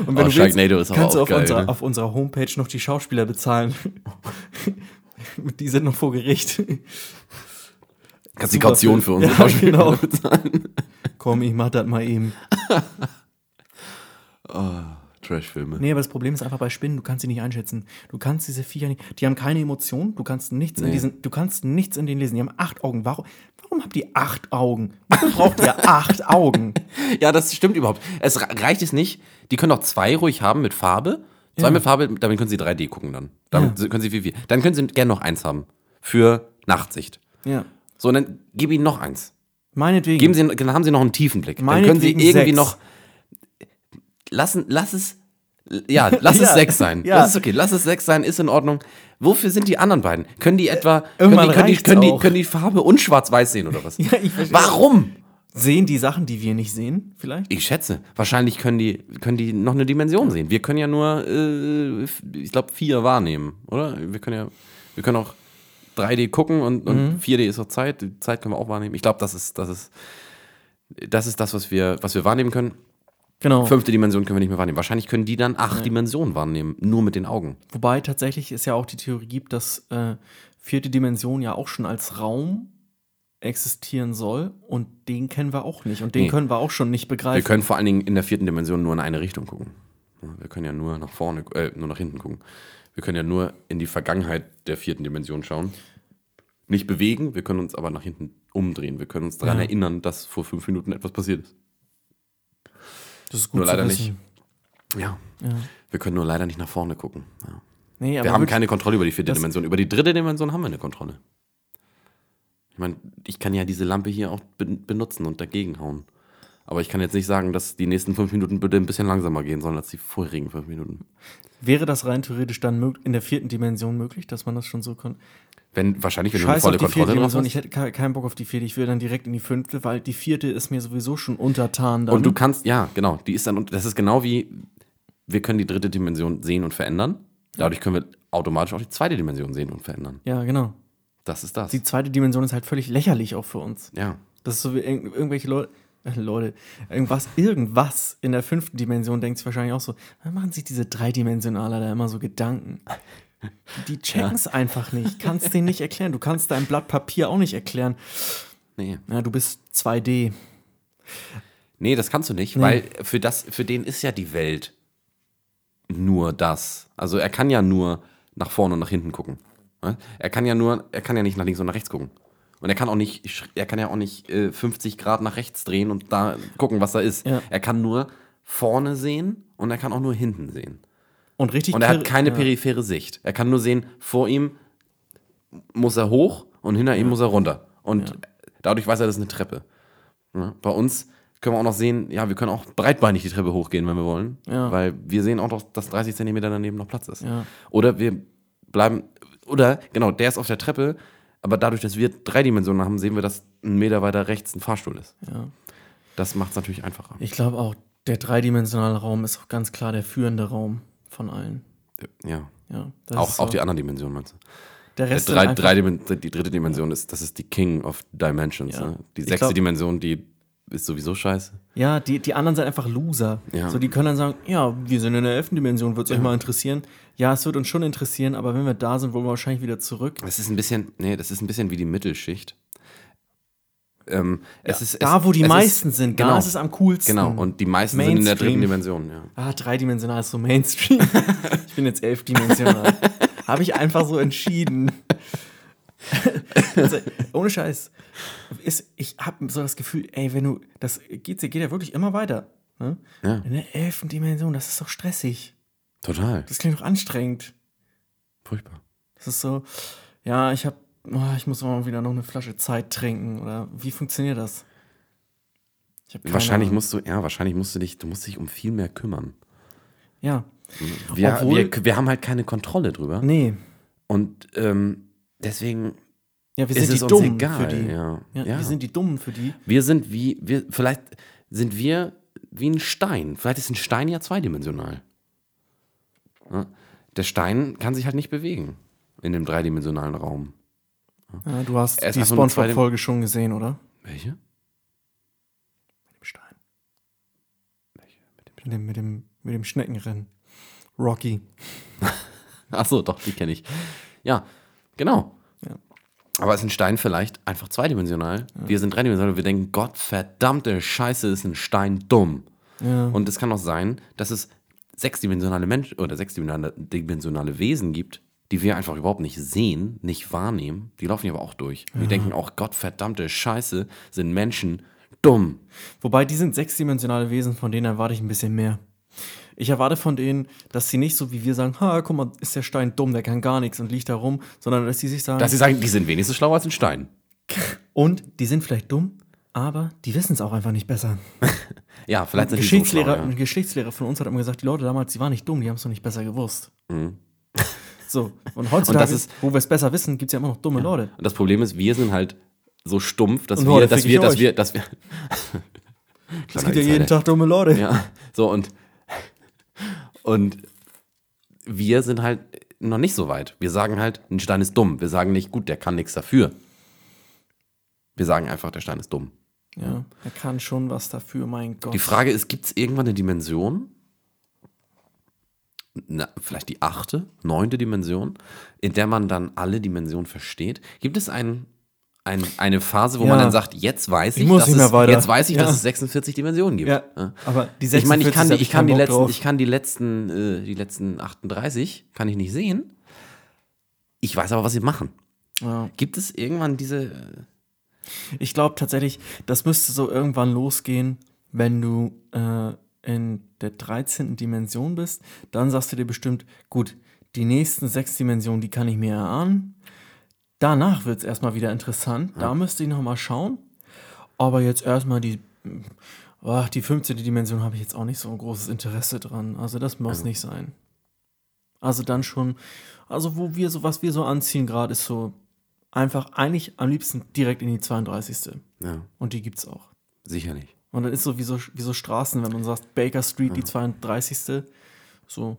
Und Oh, Sharknado ist aber kannst du auch auf, geil, unserer, ne? auf unserer Homepage noch die Schauspieler bezahlen. die sind noch vor Gericht. Kannst die Kaution für unsere Ja, Schauspieler genau. bezahlen. Komm, ich mach das mal eben. Trashfilme. Nee, aber das Problem ist einfach bei Spinnen, du kannst sie nicht einschätzen. Du kannst diese Viecher nicht, die haben keine Emotionen, du kannst nichts in Nee. diesen, du kannst nichts in denen lesen. Die haben acht Augen. Warum, warum habt ihr acht Augen? Wofür braucht ihr acht Augen? Ja, das stimmt überhaupt. Es re- reicht es nicht. Die können auch zwei ruhig haben mit Farbe. Zwei Ja. mit Farbe, damit können sie 3D gucken dann. Damit können sie viel, viel. Dann können sie gerne noch eins haben. Für Nachtsicht. Ja. So, und dann gib ihnen noch eins. Meinetwegen. Geben sie, dann haben sie noch einen Tiefenblick. Dann können sie irgendwie sechs. noch. Lassen, lass es. Ja, lass es Ja, sechs sein. ja. Das ist okay. Lass es sechs sein, ist in Ordnung. Wofür sind die anderen beiden? Können die etwa. Können Irgendwann die, können, die, können, die, können die Farbe und Schwarz-Weiß sehen oder was? Ja, ich verstehe. Warum? Sehen die Sachen, die wir nicht sehen, vielleicht? Ich schätze. Wahrscheinlich können die, können die noch eine Dimension sehen. Wir können ja nur, äh, ich glaube, vier wahrnehmen, oder? Wir können ja, wir können auch 3D gucken und, und 4D ist auch Zeit. Die Zeit können wir auch wahrnehmen. Ich glaube, das ist, das ist, das ist das, was wir, was wir wahrnehmen können. Genau. Fünfte Dimension können wir nicht mehr wahrnehmen. Wahrscheinlich können die dann acht Dimensionen wahrnehmen, nur mit den Augen. Wobei tatsächlich es ja auch die Theorie gibt, dass äh, vierte Dimension ja auch schon als Raum existieren soll und den kennen wir auch nicht und den Nee. können wir auch schon nicht begreifen. Wir können vor allen Dingen in der vierten Dimension nur in eine Richtung gucken. Ja, Wir können ja nur nach vorne, äh, nur nach hinten gucken. Wir können ja nur in die Vergangenheit der vierten Dimension schauen. Nicht bewegen, wir können uns aber nach hinten umdrehen. Wir können uns daran Ja. erinnern, dass vor fünf Minuten etwas passiert ist. das ist gut nur leider wissen. Ja. Ja. Wir können nur leider nicht nach vorne gucken. Ja. Nee, Wir haben keine Kontrolle über die vierte Dimension. Über die dritte Dimension haben wir eine Kontrolle. Ich meine, ich kann ja diese Lampe hier auch ben- benutzen und dagegen hauen. Aber ich kann jetzt nicht sagen, dass die nächsten fünf Minuten bitte ein bisschen langsamer gehen sollen als die vorherigen fünf Minuten. Wäre das rein theoretisch dann in der vierten Dimension möglich, dass man das schon so kann? Wenn, wahrscheinlich, wenn du eine Scheiß auf volle die Kontrolle vierte drauf hast. ich hätte ke- keinen Bock auf die vierte, ich will dann direkt in die fünfte, weil die vierte ist mir sowieso schon untertan dann. Und du kannst, ja, genau, die ist dann, und das ist genau wie, wir können die dritte Dimension sehen und verändern. Dadurch können wir automatisch auch die zweite Dimension sehen und verändern. ja, genau. Das ist das. Die zweite Dimension ist halt völlig lächerlich auch für uns. ja. Das ist so wie irg irgendwelche Leute, Leute, irgendwas, irgendwas in der fünften Dimension denkt sich wahrscheinlich auch so, warum machen sich diese Dreidimensionaler da immer so Gedanken? Die checken es einfach nicht, kannst denen nicht erklären. Du kannst dein Blatt Papier auch nicht erklären. Nee. Ja, du bist 2D. Nee, das kannst du nicht, Nee. weil für das, für den ist ja die Welt nur das. Also er kann ja nur nach vorne und nach hinten gucken. Er kann ja nur, er kann ja nicht nach links und nach rechts gucken. Und er kann auch nicht, er kann ja auch nicht äh, 50 Grad nach rechts drehen und da gucken, was da ist. Ja. Er kann nur vorne sehen und er kann auch nur hinten sehen. Und richtig Und er hat keine ja. periphere Sicht. Er kann nur sehen, vor ihm muss er hoch und hinter ihm muss er runter. Und dadurch weiß er, das ist eine Treppe. Ja, bei uns können wir auch noch sehen, ja, wir können auch breitbeinig die Treppe hochgehen, wenn wir wollen. Ja. Weil wir sehen auch noch, dass 30 Zentimeter daneben noch Platz ist. Ja. Oder wir bleiben, oder genau, der ist auf der Treppe, aber dadurch, dass wir drei Dimensionen haben, sehen wir, dass ein Meter weiter rechts ein Fahrstuhl ist. Ja. Das macht es natürlich einfacher. Ich glaube auch, der dreidimensionale Raum ist auch ganz klar der führende Raum von allen. Ja. Ja, das Auch, ist so. auch die anderen Dimensionen, meinst du? der Äh, Rest drei, einfach- drei Dimen- die dritte Dimension ist, das ist die King of Dimensions. Ja. Ne? Die Ich sechste glaub- Dimension, die ist sowieso scheiße. Ja, die, die anderen sind einfach Loser. Ja. So, die können dann sagen, ja, wir sind in der elften Dimension, wird es euch mal interessieren? Ja, es wird uns schon interessieren, aber wenn wir da sind, wollen wir wahrscheinlich wieder zurück. Das ist ein bisschen, nee, das ist ein bisschen wie die Mittelschicht. ähm, es Ja, ist, da, es, wo die meisten ist, sind, genau, da ist es am coolsten. Genau, und die meisten sind in der dritten Mainstream. Dimension, ja. Ah, dreidimensional ist so Mainstream. ich bin jetzt elfdimensional. Habe ich einfach so entschieden. also, ohne Scheiß. Ist, ich habe so das Gefühl, ey, wenn du, das geht, geht ja wirklich immer weiter. Ne? Ja. In der elften Dimension, das ist doch stressig. Total. Das klingt doch anstrengend. Furchtbar. Das ist so, ja, ich habe, ich muss mal wieder noch eine Flasche Zeit trinken. Oder wie funktioniert das? Ich keine Wahrscheinlich Ahnung. musst du, ja, wahrscheinlich musst du dich, du musst dich um viel mehr kümmern. Ja, Wir, Obwohl- wir, wir haben halt keine Kontrolle drüber. nee. Und ähm, deswegen Ja, wir ist sind es die uns Dummen egal. für die. Ja. Ja, Ja. Wir sind die Dummen für die. Wir sind wie, wir, vielleicht sind wir wie ein Stein. Vielleicht ist ein Stein ja zweidimensional. Ja? Der Stein kann sich halt nicht bewegen in dem dreidimensionalen Raum. Ja, du hast die Spongebob-Folge schon gesehen, oder? Welche? Mit dem Stein. Mit dem, mit dem, mit dem Schneckenrennen. Rocky. Ach so, doch, die kenne ich. Ja, genau. Ja. Aber ist ein Stein vielleicht einfach zweidimensional? Wir sind dreidimensional. Wir denken, Gott verdammte Scheiße, ist ein Stein dumm. Ja. Und es kann auch sein, dass es sechsdimensionale Menschen oder sechsdimensionale dimensionale Wesen gibt, die wir einfach überhaupt nicht sehen, nicht wahrnehmen. Die laufen hier aber auch durch. Und die denken auch, Gott verdammte Scheiße, sind Menschen dumm. Wobei, die sind sechsdimensionale Wesen, von denen erwarte ich ein bisschen mehr. Ich erwarte von denen, dass sie nicht so wie wir sagen, ha, guck mal, ist der Stein dumm, der kann gar nichts und liegt da rum, sondern dass sie sich sagen, Dass sie sagen, die sind wenigstens schlauer als ein Stein. und die sind vielleicht dumm, aber die wissen es auch einfach nicht besser. Ja, vielleicht Ein sind die so Geschichtslehrer, schlau, ein ja. Geschichtslehrer von uns hat immer gesagt, die Leute damals, die waren nicht dumm, die haben es noch nicht besser gewusst. Mhm. So, und heutzutage, Und ist- wo wir es besser wissen, gibt es ja immer noch dumme Leute. Und das Problem ist, wir sind halt so stumpf, dass wir, dass fick ich wir, dass wir, dass wir. Es gibt ja jeden. Tag dumme Leute. Ja, so und und wir sind halt noch nicht so weit. Wir sagen halt, ein Stein ist dumm. Wir sagen nicht, gut, der kann nichts dafür. Wir sagen einfach, der Stein ist dumm. Ja, er kann schon was dafür, mein Gott. Die Frage ist, gibt es irgendwann eine Dimension, na, vielleicht die achte, neunte Dimension, in der man dann alle Dimensionen versteht? Gibt es ein, ein, eine Phase, wo Ja. man dann sagt, jetzt weiß ich, Ich dass es, weiter. jetzt weiß ich, Ja. dass es 46 Dimensionen gibt. ja, Ja. aber die Ich meine, ich 46 kann, die, ich, kann die letzten, drauf. ich kann die letzten, äh, die letzten 38 kann ich nicht sehen. Ich weiß aber, was sie machen. Gibt es irgendwann diese? Ich glaube tatsächlich, das müsste so irgendwann losgehen, wenn du äh, in der 13. Dimension bist. Dann sagst du dir bestimmt, gut, die nächsten sechs Dimensionen, die kann ich mir erahnen. Danach wird es erstmal wieder interessant. Da müsste ich nochmal schauen. Aber jetzt erstmal die, oh, die 15. Dimension habe ich jetzt auch nicht so ein großes Interesse dran. Also das muss nicht sein. Also dann schon, also wo wir so, was wir so anziehen gerade, ist so einfach eigentlich am liebsten direkt in die 32. Ja, Und die gibt's auch. sicherlich. Und dann ist so wie so, wie so Straßen, wenn man sagt, Baker Street, die 32. So,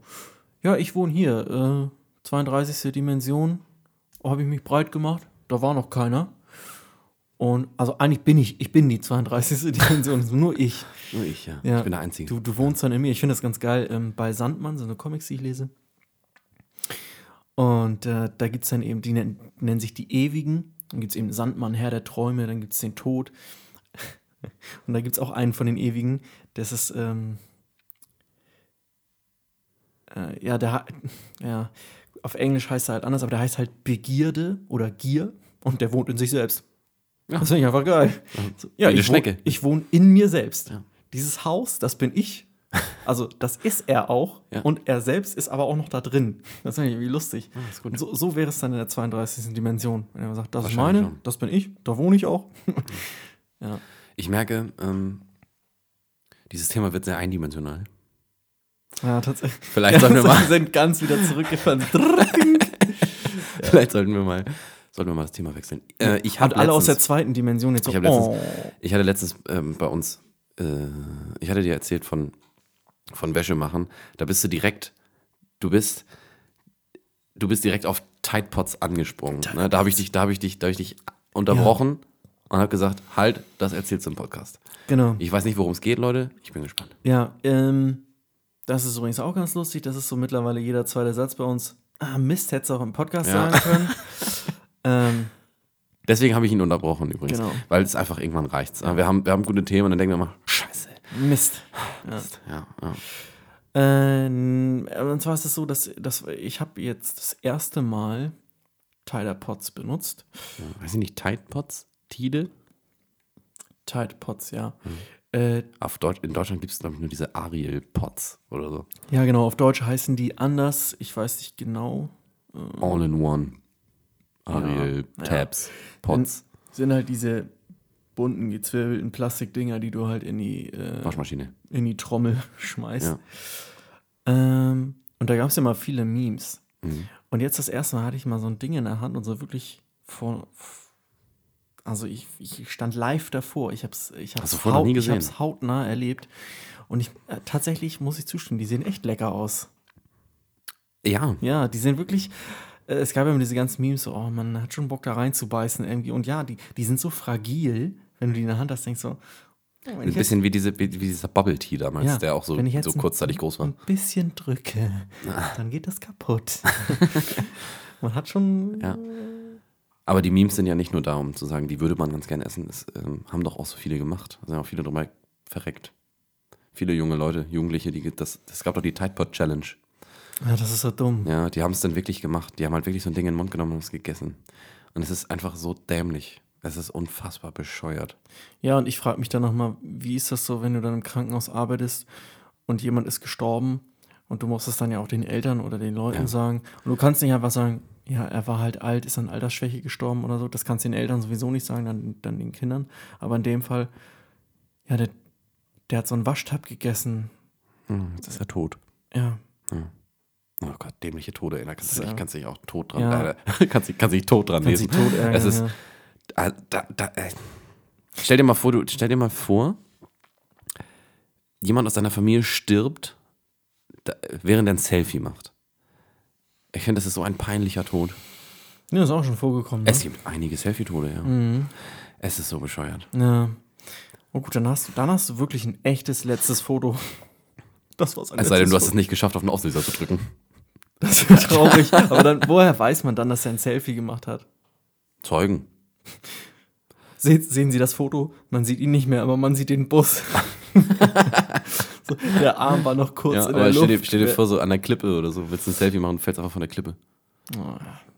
ja, ich wohne hier, äh, 32. Dimension. Oh, habe ich mich breit gemacht? Da war noch keiner. Und also eigentlich bin ich, ich bin die 32. Dimension, ist nur ich. Nur ich, ja. Ja. Ich bin der Einzige. Du, du wohnst dann in mir. Ich finde das ganz geil. Ähm, bei Sandmann so Comics, die ich lese. Und äh, da gibt es dann eben, die nennen, nennen sich die Ewigen. Dann gibt es eben Sandmann, Herr der Träume, dann gibt es den Tod. Und da gibt es auch einen von den Ewigen, das ist, ähm, äh, ja, der, ja, auf Englisch heißt er halt anders, aber der heißt halt Begierde oder Gier und der wohnt in sich selbst. Ja. Das finde ich einfach geil. So, ja, eine ich, wohn, Schnecke. ich wohne in mir selbst. Ja. Dieses Haus, das bin ich. Also, das ist er auch. Ja. Und er selbst ist aber auch noch da drin. Das finde ich irgendwie lustig. Ah, ist gut. Und So, so wäre es dann in der 32. Dimension. Wenn er sagt, das ist meine, schon. das bin ich, da wohne ich auch. ja. Ich merke, ähm, dieses Thema wird sehr eindimensional. ja, tatsächlich. Vielleicht sollten wir wir mal, sind ganz wieder zurückgefahren. vielleicht sollten wir mal, sollten wir mal das Thema wechseln. Äh, ich habe alle aus der zweiten Dimension jetzt so, Ich letztens- oh. ich hatte letztens ähm, bei uns, äh, ich hatte dir erzählt von, von Wäsche machen. Da bist du direkt, du bist, du bist direkt auf Tide Pods angesprungen. Ne? Da habe ich dich, da habe ich dich, da habe ich dich unterbrochen und habe gesagt, halt, das erzählst du im Podcast. Genau. Ich weiß nicht, worum es geht, Leute. Ich bin gespannt. Ja, ähm, das ist übrigens auch ganz lustig. Das ist so mittlerweile jeder zweite Satz bei uns. Ah, Mist, hätte es auch im Podcast Ja. sagen können. ähm, Deswegen habe ich ihn unterbrochen übrigens. Genau. Weil es einfach irgendwann reicht. Wir haben, wir haben gute Themen und dann denken wir immer, scheiße. Mist. Ja. Ja, ja. Ähm, und zwar ist es so, dass, dass ich habe jetzt das erste Mal Tyler Pots benutzt. Weiß ich nicht, Tide Pods? Tide? Tide Pots, ja. Hm. Äh, Auf Deutsch, in Deutschland gibt es, glaube ich, nur diese Ariel Pots oder so. ja, genau, auf Deutsch heißen die anders. Ich weiß nicht genau. All in one. Ariel Ja. Tabs. Pots. Sind halt diese bunten, gezwirbelten Plastikdinger, die du halt in die, äh, Waschmaschine. in die Trommel schmeißt. Ja. Ähm, und da gab es ja mal viele Memes. Mhm. Und jetzt das erste Mal hatte ich mal so ein Ding in der Hand und so wirklich vor. Also ich, ich stand live davor. Ich habe es ich hab's noch nie ich gesehen? hab's hautnah erlebt. Und ich äh, tatsächlich muss ich zustimmen, die sehen echt lecker aus. Ja. Ja, die sehen wirklich. Äh, es gab ja immer diese ganzen Memes, so, oh, man hat schon Bock da reinzubeißen irgendwie. Und ja, die, die sind so fragil, wenn du die in der Hand hast, denkst du, oh, wenn Ein jetzt bisschen wie, diese, wie, dieser Bubble Tea damals, Ja, der auch so, wenn ich jetzt so ein- kurzzeitig groß war. ein bisschen drücke, dann geht das kaputt. man hat schon. Ja. Aber die Memes sind ja nicht nur da, um zu sagen, die würde man ganz gerne essen. Das ähm, haben doch auch so viele gemacht. Da sind auch viele drüber verreckt. Viele junge Leute, Jugendliche, die das, das gab doch die Tide Pod Challenge. Ja, das ist so dumm. Ja, die haben es dann wirklich gemacht. Die haben halt wirklich so ein Ding in den Mund genommen und es gegessen. Und es ist einfach so dämlich. Es ist unfassbar bescheuert. Ja, und ich frage mich dann nochmal, wie ist das so, wenn du dann im Krankenhaus arbeitest und jemand ist gestorben und du musst es dann ja auch den Eltern oder den Leuten Ja. sagen. Und du kannst nicht einfach sagen, ja, er war halt alt, ist an Altersschwäche gestorben oder so. Das kannst du den Eltern sowieso nicht sagen, dann, dann den Kindern. Aber in dem Fall, ja, der, der hat so einen Waschtab gegessen. Hm, jetzt ist er tot. Ja, Oh Gott, dämliche Tode. Da kannst du So. dich, kannst auch tot dran. Ja. Äh, kannst, dich- kannst dich tot dran kann sich lesen. tot ärgern. Es ist, ja. Ah, da, da, äh. Stell dir mal vor, du stell dir mal vor, jemand aus deiner Familie stirbt, da, während er ein Selfie macht. Ich finde, das ist so ein peinlicher Tod. ja, ist auch schon vorgekommen. Ne? Es gibt einige Selfie-Tode, ja. Mhm. Es ist so bescheuert. Ja. Oh gut, dann hast, du, dann hast du wirklich ein echtes letztes Foto. Das war's. Es sei denn, du hast es nicht geschafft, auf den Auslöser zu drücken. Das wäre traurig. Aber dann, woher weiß man dann, dass er ein Selfie gemacht hat? Zeugen. Se sehen Sie das Foto? Man sieht ihn nicht mehr, aber man sieht den Bus. so, der Arm war noch kurz Ja, in aber der stell Luft. dir, stell dir vor, so an der Klippe oder so, willst du ein Selfie machen, fällst einfach von der Klippe. Oh.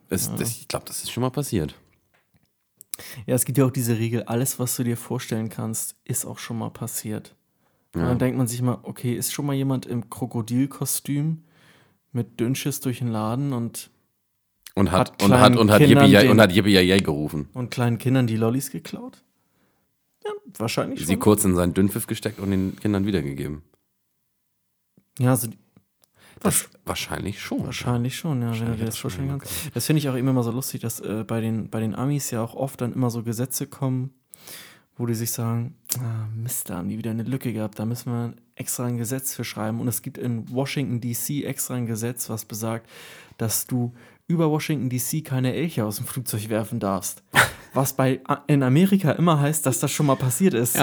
Es, das, ich glaube, das ist schon mal passiert. Ja, es gibt ja auch diese Regel, alles, was du dir vorstellen kannst, ist auch schon mal passiert. Und Ja. dann denkt man sich mal, okay, ist schon mal jemand im Krokodilkostüm mit Dünnschiss durch den Laden und, Und hat, Hat und hat, und hat Kindern Yippie den- und hat Yippie gerufen. und kleinen Kindern die Lollis geklaut? Ja, wahrscheinlich Sie schon. kurz in seinen Dünnpfiff gesteckt und den Kindern wiedergegeben. Ja, also Das, wahrscheinlich schon. Wahrscheinlich schon, ja, Wahrscheinlich das das. Das finde ich auch immer so lustig, dass äh, bei, den, bei den Amis ja auch oft dann immer so Gesetze kommen, wo die sich sagen, ah, Mist, da haben die wieder eine Lücke gehabt, da müssen wir extra ein Gesetz für schreiben. Und es gibt in Washington DC extra ein Gesetz, was besagt, dass du über Washington DC keine Elche aus dem Flugzeug werfen darfst. Was bei in Amerika immer heißt, dass das schon mal passiert ist.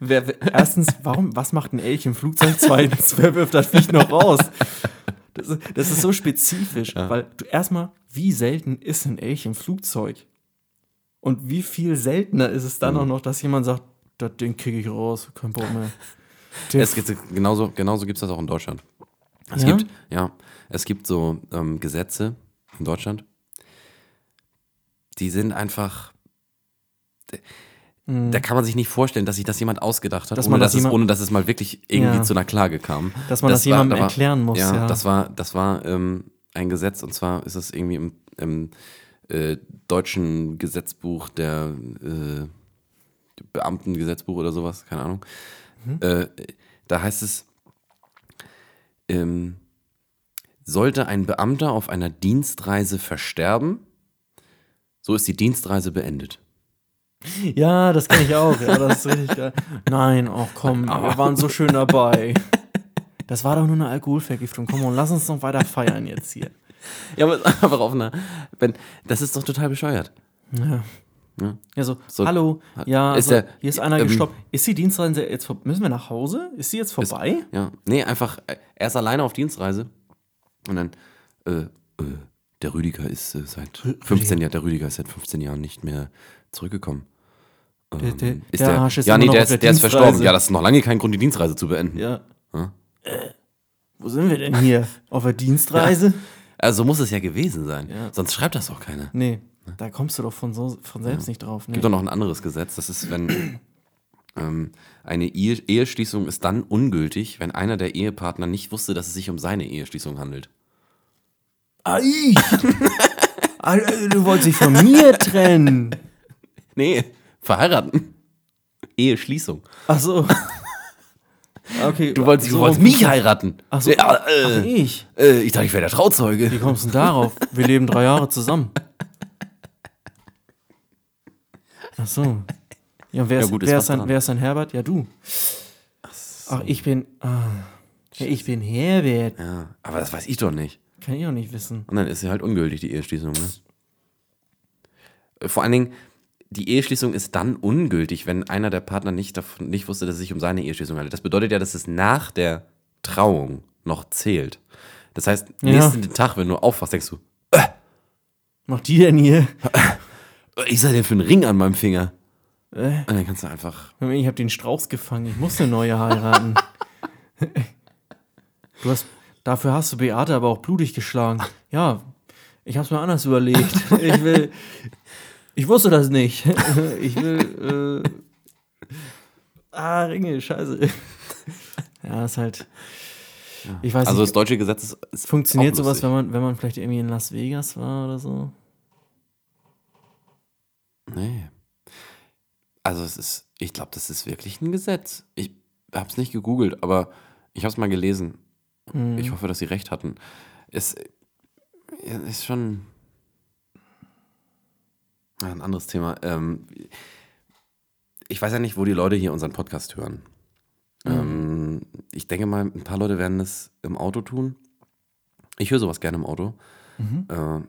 Wer, wer, erstens, warum, was macht ein Elch im Flugzeug? Zweitens, wer wirft das Viech noch raus? Das ist, das ist so spezifisch, weil du erstmal, wie selten ist ein Elch im Flugzeug? Und wie viel seltener ist es dann Mhm. auch noch, dass jemand sagt, das Ding kicke ich raus, kein Bock mehr. Es gibt, genauso genauso gibt es das auch in Deutschland. Es Ja? gibt, ja, es gibt so ähm, Gesetze in Deutschland, die sind einfach. Da kann man sich nicht vorstellen, dass sich das jemand ausgedacht hat, Mhm. Dass ohne, das dass es, ohne dass es mal wirklich irgendwie Ja. zu einer Klage kam. Dass man das jemandem da war, erklären muss, ja. Das war, das war ähm, ein Gesetz und zwar ist es irgendwie im, im äh, deutschen Gesetzbuch der äh, Beamtengesetzbuch oder sowas, keine Ahnung. Mhm. Äh, da heißt es, ähm, sollte ein Beamter auf einer Dienstreise versterben, so ist die Dienstreise beendet. Ja, das kenne ich auch. Ja, das ist richtig geil. Nein, oh komm, wir waren so schön dabei. Das war doch nur eine Alkoholvergiftung. Komm und lass uns noch weiter feiern jetzt hier. Ja, aber einfach auf einer, wenn, das ist doch total bescheuert. Ja. Ja. Ja, so, So, hallo, ja, ist also, der- hier ist einer ähm, gestoppt. Ist die Dienstreise jetzt Müssen wir nach Hause? Ist sie jetzt vorbei? Ja, nee, einfach, äh, er ist alleine auf Dienstreise und dann, äh, äh, der Rüdiger ist äh, seit 15 Jahren, der Rüdiger ist seit 15 Jahren nicht mehr zurückgekommen. Der, der, Ähm, ist der der, Arsch ist ja, nee, der der ist, der ist verstorben. Ja, das ist noch lange kein Grund, die Dienstreise zu beenden. Ja. Ja. Äh, wo sind wir denn hier? Auf der Dienstreise? Also muss es ja gewesen sein. Ja. Sonst schreibt das auch keiner. Nee, da kommst du doch von, so, von selbst nicht drauf. Nee. gibt doch noch ein anderes Gesetz. Das ist, wenn ähm, eine Ehe, Eheschließung ist dann ungültig, wenn einer der Ehepartner nicht wusste, dass es sich um seine Eheschließung handelt. Ai! Alter, du wolltest dich von mir trennen. Nee, verheiraten. Eheschließung. Ach so. Okay. Du wolltest, du so wolltest mich heiraten. Ach so. Ja, Ach, äh, ich. äh, ich dachte, ich wäre der Trauzeuge. Wie kommst du denn darauf? Wir leben drei Jahre zusammen. Ach so. Ja, wer Ja, ist, gut, wer, ist ein, wer ist ein Herbert? Ja, du. Ach, ich bin. Ah, ja, ich bin Herbert. Ja, aber das weiß ich doch nicht. Kann ich auch nicht wissen. Und dann ist sie halt ungültig, die Eheschließung. Ne? Äh, Vor allen Dingen, die Eheschließung ist dann ungültig, wenn einer der Partner nicht, davon, nicht wusste, dass es sich um seine Eheschließung handelt. Das bedeutet ja, dass es nach der Trauung noch zählt. Das heißt, Ja. nächsten Tag, wenn du aufwachst, denkst du, Macht die denn hier? was ist das denn für ein Ring an meinem Finger? Äh, Und dann kannst du einfach, ich habe den Strauß gefangen. Ich muss eine neue heiraten. Du hast, dafür hast du Beate aber auch blutig geschlagen. Ja, ich habe es mir anders überlegt. Ich will. Ich wusste das nicht. Ich will. Äh, ah, Ringe, scheiße. Ja, ist halt. Ich weiß also das nicht. deutsche Gesetz ist, ist Funktioniert sowas, wenn man, wenn man vielleicht irgendwie in Las Vegas war oder so? Nee. Also es ist, ich glaube, das ist wirklich ein Gesetz. Ich habe es nicht gegoogelt, aber ich habe es mal gelesen. Mhm. Ich hoffe, dass sie recht hatten. Es ist schon ein anderes Thema. Ähm, ich weiß ja nicht, wo die Leute hier unseren Podcast hören. Ähm, ich denke mal, ein paar Leute werden es im Auto tun. Ich höre sowas gerne im Auto. Äh,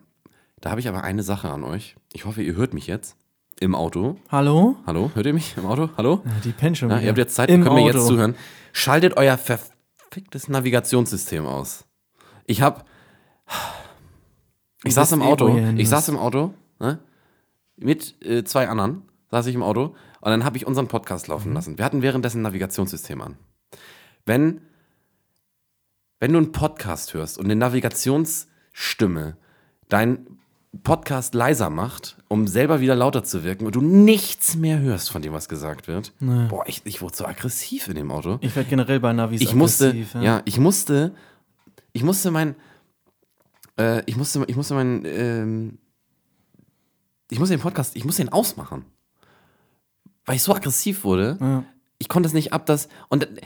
da habe ich aber eine Sache an euch. Ich hoffe, ihr hört mich jetzt im Auto. Hallo? Hallo, hört ihr mich im Auto? Hallo? Ja, die wieder. ihr habt jetzt Zeit, Im könnt mir jetzt zuhören. Schaltet euer verficktes Navigationssystem aus. Ich hab. Ich saß im Auto. eh Ich saß im Auto, ne? Mit äh, zwei anderen saß ich im Auto und dann habe ich unseren Podcast Mhm. laufen lassen. Wir hatten währenddessen ein Navigationssystem an. Wenn, wenn du einen Podcast hörst und eine Navigationsstimme dein Podcast leiser macht, um selber wieder lauter zu wirken und du nichts mehr hörst von dem, was gesagt wird. Boah, ich, ich wurde so aggressiv in dem Auto. Ich werde generell bei Navis Ich musste, aggressiv, ja. ich musste, ich musste mein, äh, ich musste, ich musste mein, ähm, ich musste den Podcast, ich musste ihn ausmachen. Weil ich so aggressiv wurde. Ja. Ich konnte es nicht ab, dass, und äh,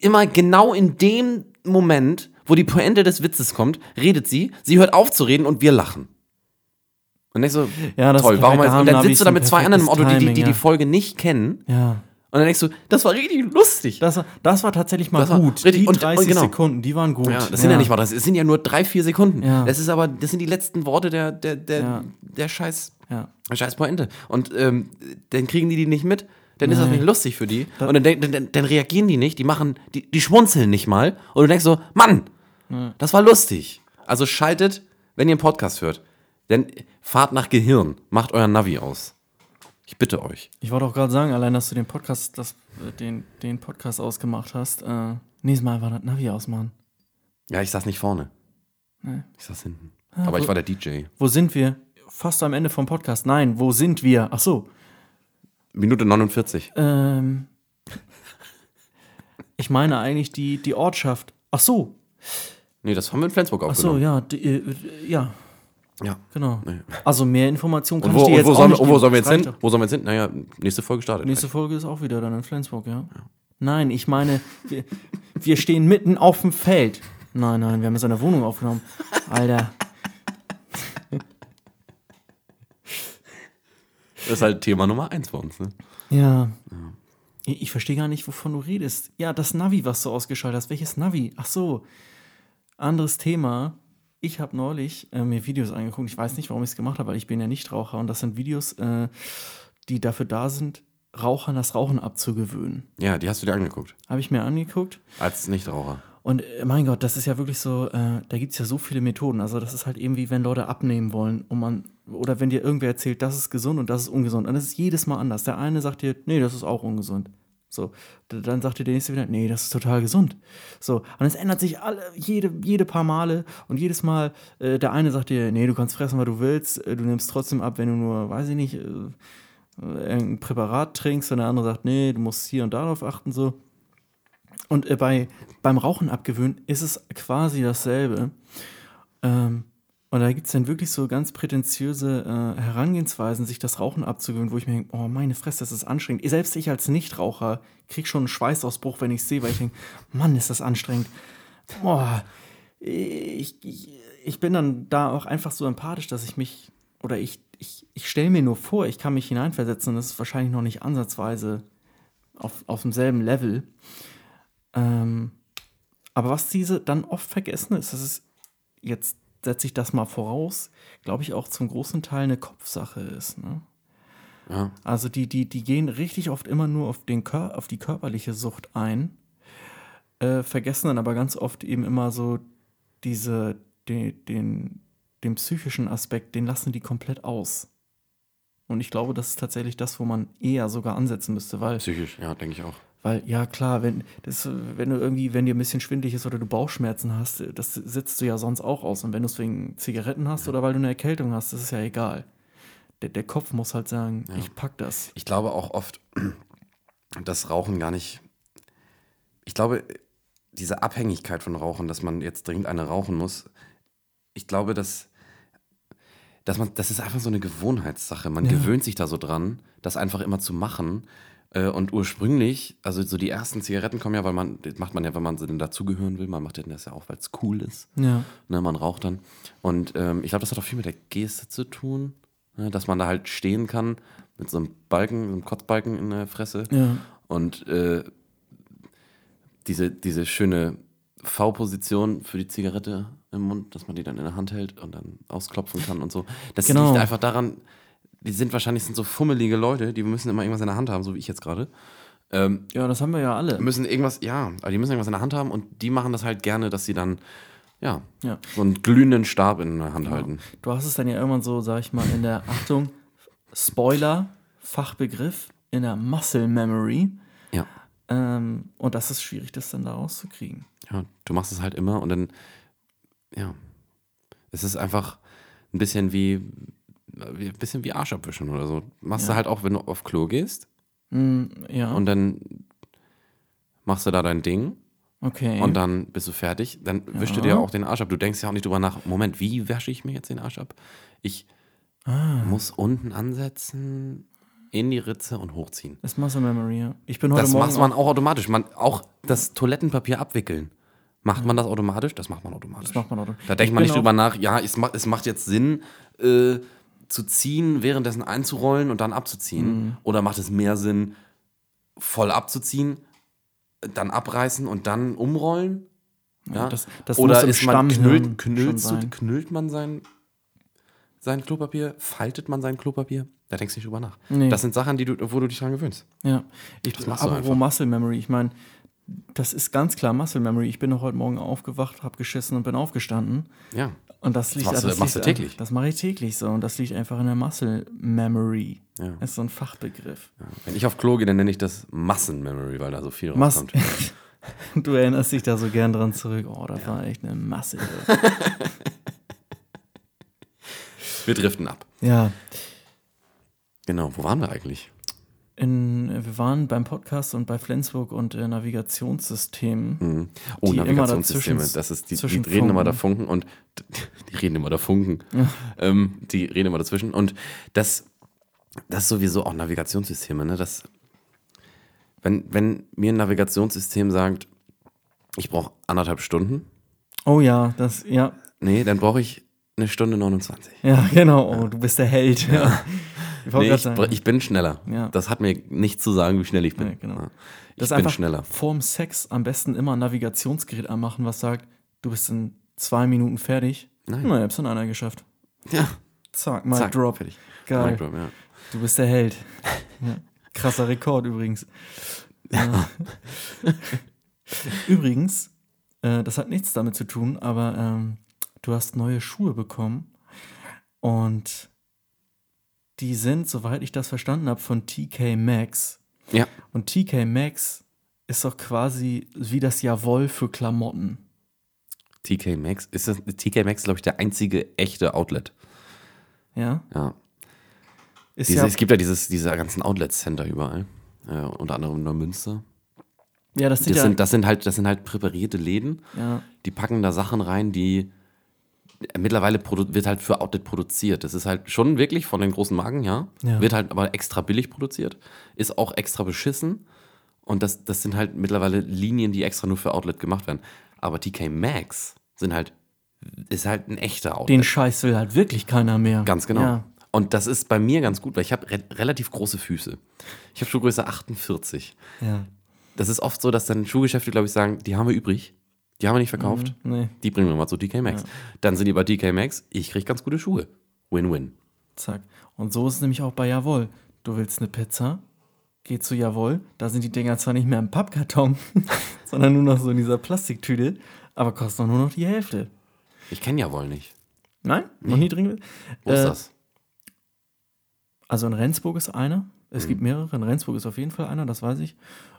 immer genau in dem Moment, wo die Pointe des Witzes kommt, redet sie, sie hört auf zu reden und wir lachen. Und ich so, Ja, das toll, warum. Da und dann sitzt du da mit zwei anderen im Auto, die, die, die die Folge nicht kennen. Ja. Und dann denkst du, das war richtig lustig. Das, war- das war tatsächlich mal Das war gut. richtig- die und- 30 und genau. Sekunden, die waren gut. Ja, das sind ja nicht mal das, sind ja nur drei, vier Sekunden. Ja. Das ist aber, das sind die letzten Worte der, der, der, Ja. der scheiß, Ja. scheiß Pointe. Und ähm, dann kriegen die die nicht mit, dann ist das Nein. nicht lustig für die. und dann, dann, dann, dann reagieren die nicht, die machen, die, die schmunzeln nicht mal. Und du denkst so, Mann, das war lustig. Also schaltet, wenn ihr einen Podcast hört, dann fahrt nach Gehirn, macht euer Navi aus. Ich bitte euch. Ich wollte auch gerade sagen, allein, dass du den Podcast, das, äh, den, den Podcast ausgemacht hast, äh, nächstes Mal einfach das Navi ausmachen. Ja, ich saß nicht vorne. Nee. Ich saß hinten. Aber ich war der DJ. Wo sind wir? Fast am Ende vom Podcast. Nein, wo sind wir? Ach so. Minute 49. Ähm, ich meine eigentlich die, die Ortschaft. Ach so. Nee, das haben wir in Flensburg Ach so, aufgenommen. ja. Die, äh, ja, ja. genau. Nee. Also mehr Informationen kann Und wo, ich dir jetzt wo, sollen, wo sollen wir jetzt hin? Wo sollen wir jetzt hin? Naja, nächste Folge startet. Nächste Folge ist auch wieder dann in Flensburg, ja. Nein, ich meine, wir, wir stehen mitten auf dem Feld. Nein, nein, wir haben jetzt eine Wohnung aufgenommen. Alter. Das ist halt Thema Nummer eins bei uns. Ne? Ja. Ich, ich verstehe gar nicht, wovon du redest. Ja, das Navi, was du ausgeschaltet hast. Welches Navi? Ach so. Anderes Thema. Ich habe neulich äh, mir Videos angeguckt. Ich weiß nicht, warum ich es gemacht habe, weil ich bin ja nicht Raucher. Und das sind Videos, äh, die dafür da sind, Rauchern das Rauchen abzugewöhnen. Ja, die hast du dir angeguckt. Habe ich mir angeguckt. Als Nichtraucher. Und äh, mein Gott, das ist ja wirklich so, äh, da gibt es ja so viele Methoden. Also das ist halt eben wie wenn Leute abnehmen wollen und man oder wenn dir irgendwer erzählt, das ist gesund und das ist ungesund, und das ist jedes Mal anders. Der eine sagt dir, nee, das ist auch ungesund. So, dann sagt dir der nächste wieder, nee, das ist total gesund. So, und es ändert sich alle, jede, jede paar Male und jedes Mal, äh, der eine sagt dir, nee, du kannst fressen, was du willst, äh, du nimmst trotzdem ab, wenn du nur, weiß ich nicht, äh, irgendein Präparat trinkst, und der andere sagt, nee, du musst hier und darauf achten, so. Und äh, bei, beim Rauchen abgewöhnen ist es quasi dasselbe. Ähm, und da gibt es dann wirklich so ganz prätentiöse äh, Herangehensweisen, sich das Rauchen abzugewöhnen, wo ich mir denke, oh meine Fresse, das ist anstrengend. Selbst ich als Nichtraucher kriege schon einen Schweißausbruch, wenn ich es sehe, weil ich denke, Mann, ist das anstrengend. Boah, ich, ich, ich bin dann da auch einfach so empathisch, dass ich mich, oder ich, ich, ich stelle mir nur vor, ich kann mich hineinversetzen und das ist wahrscheinlich noch nicht ansatzweise auf, auf demselben Level. Ähm, aber was diese dann oft vergessen ist, das ist jetzt setze ich das mal voraus, glaube ich auch zum großen Teil eine Kopfsache ist. Ne? Ja. Also die, die, die gehen richtig oft immer nur auf, den Kör auf die körperliche Sucht ein, äh, vergessen dann aber ganz oft eben immer so diese, den, den, den psychischen Aspekt, den lassen die komplett aus. Und ich glaube, das ist tatsächlich das, wo man eher sogar ansetzen müsste, weil. Psychisch, ja, denke ich auch. Weil, ja klar, wenn, das, wenn du irgendwie, wenn dir ein bisschen schwindlig ist oder du Bauchschmerzen hast, das sitzt du ja sonst auch aus. Und wenn du es wegen Zigaretten hast oder weil du eine Erkältung hast, das ist ja egal. Der, der Kopf muss halt sagen, ja. ich pack das. Ich glaube auch oft, dass Rauchen gar nicht. Ich glaube, diese Abhängigkeit von Rauchen, dass man jetzt dringend eine rauchen muss, ich glaube, dass, dass man, das ist einfach so eine Gewohnheitssache. Man ja. gewöhnt sich da so dran, das einfach immer zu machen. Äh, und ursprünglich, also so die ersten Zigaretten kommen ja, weil man, das macht man ja, wenn man so dazugehören will. Man macht das ja auch, weil es cool ist. Ja. Ne, man raucht dann. Und ähm, ich glaube, das hat auch viel mit der Geste zu tun, ne, dass man da halt stehen kann mit so einem Balken, so einem Kotzbalken in der Fresse. Ja. Und äh, diese, diese schöne V-Position für die Zigarette im Mund, dass man die dann in der Hand hält und dann ausklopfen kann und so. Das genau. liegt einfach daran, die sind wahrscheinlich sind so fummelige Leute, die müssen immer irgendwas in der Hand haben, so wie ich jetzt gerade. Ähm, ja, das haben wir ja alle. Müssen irgendwas, ja, aber die müssen irgendwas in der Hand haben und die machen das halt gerne, dass sie dann, ja, ja. so einen glühenden Stab in der Hand genau. halten. Du hast es dann ja irgendwann so, sag ich mal, in der Achtung, Spoiler, Fachbegriff, in der Muscle Memory. Ja. Ähm, und das ist schwierig, das dann da rauszukriegen. Ja, du machst es halt immer und dann, ja, es ist einfach ein bisschen wie, ein bisschen wie Arsch abwischen oder so. Machst ja. du halt auch, wenn du auf Klo gehst. Mm, ja. Und dann machst du da dein Ding. Okay. Und dann bist du fertig. Dann ja. wischst du dir auch den Arsch ab. Du denkst ja auch nicht drüber nach, Moment, wie wasche ich mir jetzt den Arsch ab? Ich ah. muss unten ansetzen, in die Ritze und hochziehen. Das Muscle Memory, ja. Ich bin heute das Morgen macht man auch automatisch. Man, auch das Toilettenpapier abwickeln. Macht man das automatisch? Das macht man automatisch. Das macht man automatisch. Da denkt man nicht drüber nach, ja, es macht, es macht jetzt Sinn, äh, zu ziehen, währenddessen einzurollen und dann abzuziehen? Mhm. Oder macht es mehr Sinn, voll abzuziehen, dann abreißen und dann umrollen? Ja, das, das Oder ist man knüllt, knüllt, knüllt man sein, sein Klopapier, faltet man sein Klopapier? Da denkst du nicht drüber nach. Nee. Das sind Sachen, die du, wo du dich dran gewöhnst. Ja, ich das machst aber wo Muscle Memory, ich meine, das ist ganz klar Muscle Memory. Ich bin noch heute Morgen aufgewacht, habe geschissen und bin aufgestanden. Ja. Und das liegt das machst, das machst du täglich. Das mache ich täglich so und das liegt einfach in der Muscle Memory. Ja. Das ist so ein Fachbegriff. Ja. Wenn ich auf Klo gehe, dann nenne ich das Massen Memory, weil da so viel rauskommt. du erinnerst dich da so gern dran zurück. Oh, das ja. war echt eine Masse. wir driften ab. Ja. Genau, wo waren wir eigentlich? in, wir waren beim Podcast und bei Flensburg und äh, Navigationssystemen. Mhm. Oh, Navigationssysteme, das ist die, die reden immer da Funken und die reden immer da Funken. Ja. Ähm, die reden immer dazwischen. Und das, das ist sowieso auch Navigationssysteme, ne? Das, wenn, wenn mir ein Navigationssystem sagt, ich brauche anderthalb Stunden. Oh ja, das, ja. Nee, dann brauche ich eine Stunde 29. Ja, genau. Oh, du bist der Held. Ja. Ich, nee, ich, ich, bin schneller. Ja. Das hat mir nichts zu sagen, wie schnell ich bin. Ja, genau. Ich das bin schneller. Vorm Sex am besten immer ein Navigationsgerät anmachen, was sagt, du bist in zwei Minuten fertig. Nein. Na, ich hab's in einer geschafft. Ja. Zack, Mic Zack, Drop. Fertig. Geil. Mic Drop, ja. Du bist der Held. ja. Krasser Rekord übrigens. Ja. übrigens, äh, das hat nichts damit zu tun, aber ähm, du hast neue Schuhe bekommen und die sind, soweit ich das verstanden habe, von TK Maxx. Ja. Und TK Maxx ist doch quasi wie das Jawohl für Klamotten. TK Maxx. Ist das, TK Maxx, glaube ich, der einzige echte Outlet. Ja. Ja. Diese, ja, Es gibt ja dieses, diese ganzen Outlet-Center überall. Äh, unter anderem in Neumünster. ja, das sind Das ja. sind, das, sind halt, das sind halt präparierte Läden. ja. Die packen da Sachen rein, die mittlerweile wird halt für Outlet produziert. Das ist halt schon wirklich von den großen Marken, ja. Ja. Wird halt aber extra billig produziert. Ist auch extra beschissen. Und das, das sind halt mittlerweile Linien, die extra nur für Outlet gemacht werden. Aber TK Maxx sind halt, ist halt ein echter Outlet. Den Scheiß will halt wirklich keiner mehr. Ganz genau. Ja. Und das ist bei mir ganz gut, weil ich habe re relativ große Füße. Ich habe Schuhgröße 48. ja. Das ist oft so, dass dann Schuhgeschäfte, glaube ich, sagen, die haben wir übrig. Die haben wir nicht verkauft. Nee, Die bringen wir mal zu TK Maxx. Dann sind die bei TK Maxx, ich kriege ganz gute Schuhe. Win-win. zack. Und so ist es nämlich auch bei Jawohl. Du willst eine Pizza, geh zu Jawohl. Da sind die Dinger zwar nicht mehr im Pappkarton, sondern nur noch so in dieser Plastiktüte, aber kosten auch nur noch die Hälfte. Ich kenne ja wohl nicht. Nein? Noch nie drin? Wo ist Äh, das? Also in Rendsburg ist einer. Es Mhm. gibt mehrere. In Rendsburg ist auf jeden Fall einer, das weiß ich.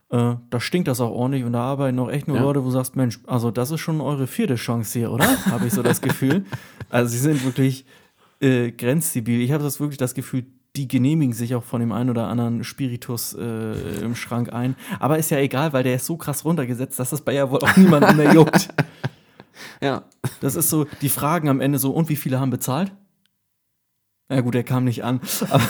Äh, da stinkt das auch ordentlich und da arbeiten auch echt nur Ja. Leute, wo du sagst, Mensch, also das ist schon eure vierte Chance hier, oder? habe ich so das Gefühl. Also sie sind wirklich äh, grenzdebil. Ich habe das wirklich das Gefühl, die genehmigen sich auch von dem einen oder anderen Spiritus äh, im Schrank ein. Aber ist ja egal, weil der ist so krass runtergesetzt, dass das bei ja wohl auch niemanden mehr juckt. Ja. Das ist so, die fragen am Ende so, und wie viele haben bezahlt? Ja gut, der kam nicht an. Aber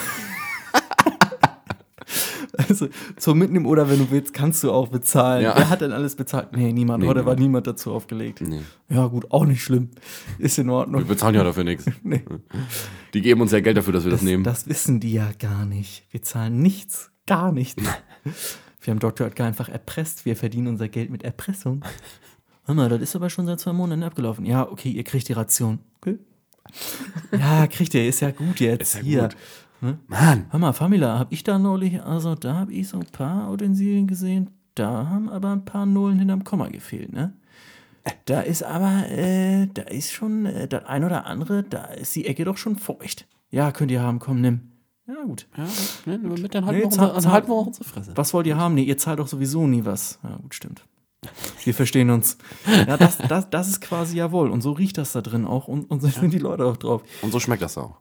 also zum Mitnehmen oder wenn du willst, kannst du auch bezahlen. Ja. Wer hat denn alles bezahlt? Nee, niemand. Nee, Heute war niemand. niemand dazu aufgelegt. Nee. Ja gut, auch nicht schlimm. Ist in Wir Ordnung. bezahlen ja dafür nichts. Nee. Die geben uns ja Geld dafür, dass wir das, Das, nehmen. das wissen die ja gar nicht. Wir zahlen nichts, gar nichts. Wir haben Dr. Oetker einfach erpresst. Wir verdienen unser Geld mit Erpressung. Hör mal, das ist aber schon seit zwei Monaten abgelaufen. Ja, okay, ihr kriegt die Ration. Okay. Ja, kriegt ihr, ist ja gut jetzt. ja Hier. gut. Mann. Hör mal, Famila, hab ich da neulich, also da hab ich so ein paar Utensilien gesehen, da haben aber ein paar Nullen hinterm Komma gefehlt, ne? Da ist aber, äh, da ist schon, äh, das ein oder andere, da ist die Ecke doch schon feucht. Ja, könnt ihr haben, komm, nimm. Ja, gut. Ja, ne, mit dann Nee, halten wir zahl- unsere, halten wir auch unsere Fresse. Was wollt ihr haben? Nee, ihr zahlt doch sowieso nie was. Ja, gut, stimmt. Wir verstehen uns. Ja, das, das, das ist quasi jawohl. Und so riecht das da drin auch. Und, und so sind die Leute auch drauf. Und so schmeckt das auch.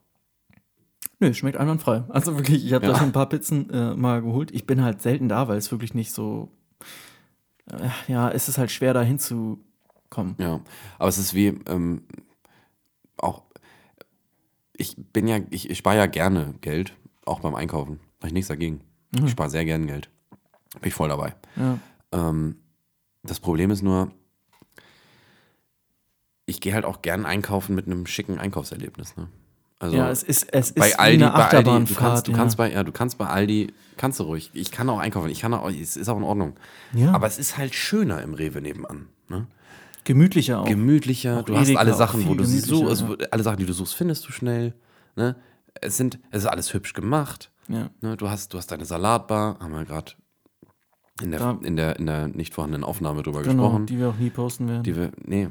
Nö, schmeckt einwandfrei. Also wirklich, ich habe Ja. da schon ein paar Pizzen äh, mal geholt. Ich bin halt selten da, weil es wirklich nicht so. Äh, ja, es ist halt schwer da hinzukommen. Ja, aber es ist wie ähm, auch. Ich bin ja, ich, ich spare ja gerne Geld, auch beim Einkaufen. Habe ich nichts dagegen. Ich spare sehr gerne Geld. Bin ich voll dabei. Ja. Ähm, das Problem ist nur, ich gehe halt auch gern einkaufen mit einem schicken Einkaufserlebnis. Ne? Also ja, es ist, es ist bei Aldi, eine bei Aldi, du Achterbahnfahrt. kannst, du ja. kannst bei, ja, du kannst bei Aldi, kannst du ruhig. Ich kann auch einkaufen, ich kann auch, es ist auch in Ordnung. Ja. Aber es ist halt schöner im Rewe nebenan. Ne? Gemütlicher auch. Gemütlicher, Auch du hast Edeka, alle auch Sachen, wo du sie so, also, alle Sachen, die du suchst, findest du schnell. Ne? Es sind, es ist alles hübsch gemacht. ja. Ne? Du hast, du hast deine Salatbar, haben wir gerade in der, in der, in der nicht vorhandenen Aufnahme drüber Genau, gesprochen. die wir auch nie posten werden. Die wir, nee.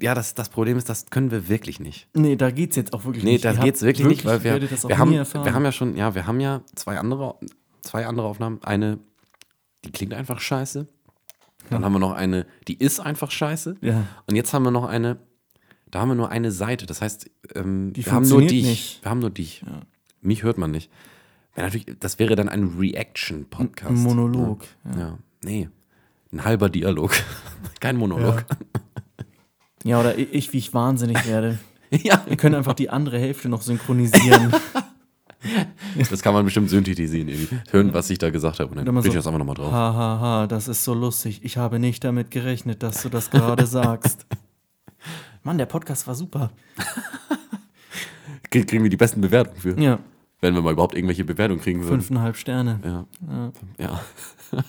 Ja, das, das Problem ist, das können wir wirklich nicht. nee, da geht's jetzt auch wirklich Nee, nicht. da Ihr habt geht's wirklich, nicht, weil wir, werdet das auch wir, haben, wir haben ja schon, ja, wir haben ja zwei andere, zwei andere Aufnahmen. Eine, die klingt einfach scheiße. Dann haben wir noch eine, die ist einfach scheiße. Ja. Und jetzt haben wir noch eine, da haben wir nur eine Seite. Das heißt, ähm, wir haben nur dich. nicht. Wir haben nur dich. Mich hört man nicht. Wäre natürlich, das wäre dann ein Reaction-Podcast. Ein Monolog. Ja. ja, nee. Ein halber Dialog. Kein Monolog. Ja, oder ich, wie ich wahnsinnig werde. Ja. Wir können einfach die andere Hälfte noch synchronisieren. Das kann man bestimmt synthetisieren. Irgendwie. Hören, was ich da gesagt habe. Und dann kriege so, ich das einfach nochmal drauf. Ha, ha, ha, das ist so lustig. Ich habe nicht damit gerechnet, dass du das gerade sagst. Mann, der Podcast war super. Krie- Kriegen wir die besten Bewertungen für. Ja, Wenn wir mal überhaupt irgendwelche Bewertungen kriegen würden. fünfeinhalb Sterne. Ja. ja.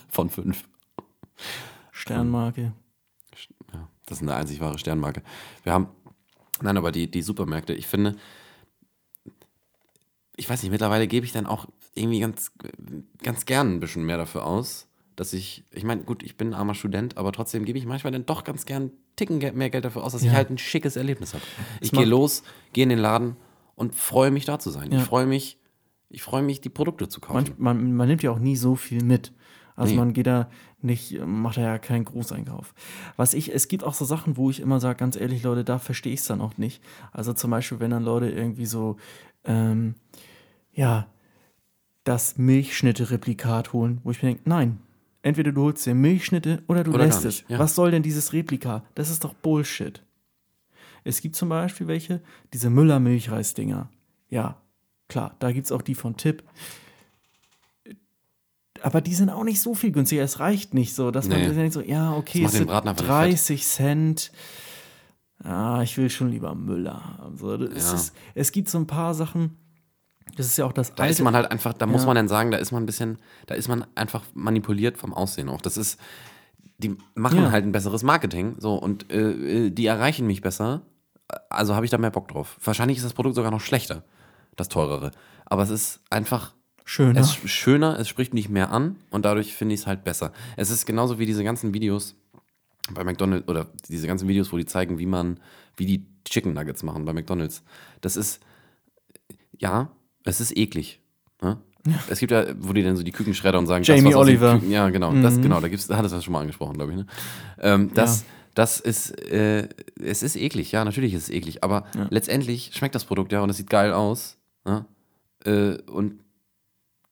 Von fünf. Sternmarke. Das ist eine einzig wahre Sternmarke. Wir haben, nein, aber die, die Supermärkte, ich finde, ich weiß nicht, mittlerweile gebe ich dann auch irgendwie ganz, ganz gern ein bisschen mehr dafür aus, dass ich, ich meine, gut, ich bin ein armer Student, aber trotzdem gebe ich manchmal dann doch ganz gern einen Ticken mehr Geld dafür aus, dass Ja. ich halt ein schickes Erlebnis habe. Ich gehe los, gehe in den Laden und freue mich da zu sein. Ja. Ich freue mich, ich freue mich, die Produkte zu kaufen. Man, man, man nimmt ja auch nie so viel mit. Also Nee. man geht da nicht, macht da ja keinen Großeinkauf. Was ich, es gibt auch so Sachen, wo ich immer sage, ganz ehrlich, Leute, da verstehe ich es dann auch nicht. Also zum Beispiel, wenn dann Leute irgendwie so, ähm, ja, das Milchschnitte-Replikat holen, wo ich mir denke, nein, entweder du holst dir Milchschnitte oder du Oder lässt es. ja. Was soll denn dieses Replika? Das ist doch Bullshit. Es gibt zum Beispiel welche, diese Müller-Milchreis-Dinger. Ja, klar, da gibt es auch die von Tipp. Aber die sind auch nicht so viel günstiger. Es reicht nicht so, dass man Nee. denkt so, ja, okay, es sind Braten einfach nicht 30 Cent. Ah, ich will schon lieber Müller. Also, das Ja. ist, es gibt so ein paar Sachen, das ist ja auch das Da ist man halt einfach, da muss Ja. man dann sagen, da ist man ein bisschen, da ist man einfach manipuliert vom Aussehen auch. Das ist, die machen Ja. halt ein besseres Marketing, so und äh, äh, die erreichen mich besser. Also habe ich da mehr Bock drauf. Wahrscheinlich ist das Produkt sogar noch schlechter, das teurere. Aber es ist einfach schöner. es ist schöner, es spricht mich mehr an und dadurch finde ich es halt besser. Es ist genauso wie diese ganzen Videos bei McDonald's oder diese ganzen Videos, wo die zeigen, wie man, wie die Chicken Nuggets machen bei McDonald's. Das ist, ja, es ist eklig. Ne? Es gibt ja, wo die dann so die Kükenschredder und sagen, Jamie den Oliver. Küken, ja, genau, das, genau, da gibt's, da hat es das schon mal angesprochen, glaube ich. Ne? Ähm, das, Ja. das ist, äh, es ist eklig, ja, natürlich ist es eklig, aber letztendlich schmeckt das Produkt ja und es sieht geil aus. Ne? Äh, und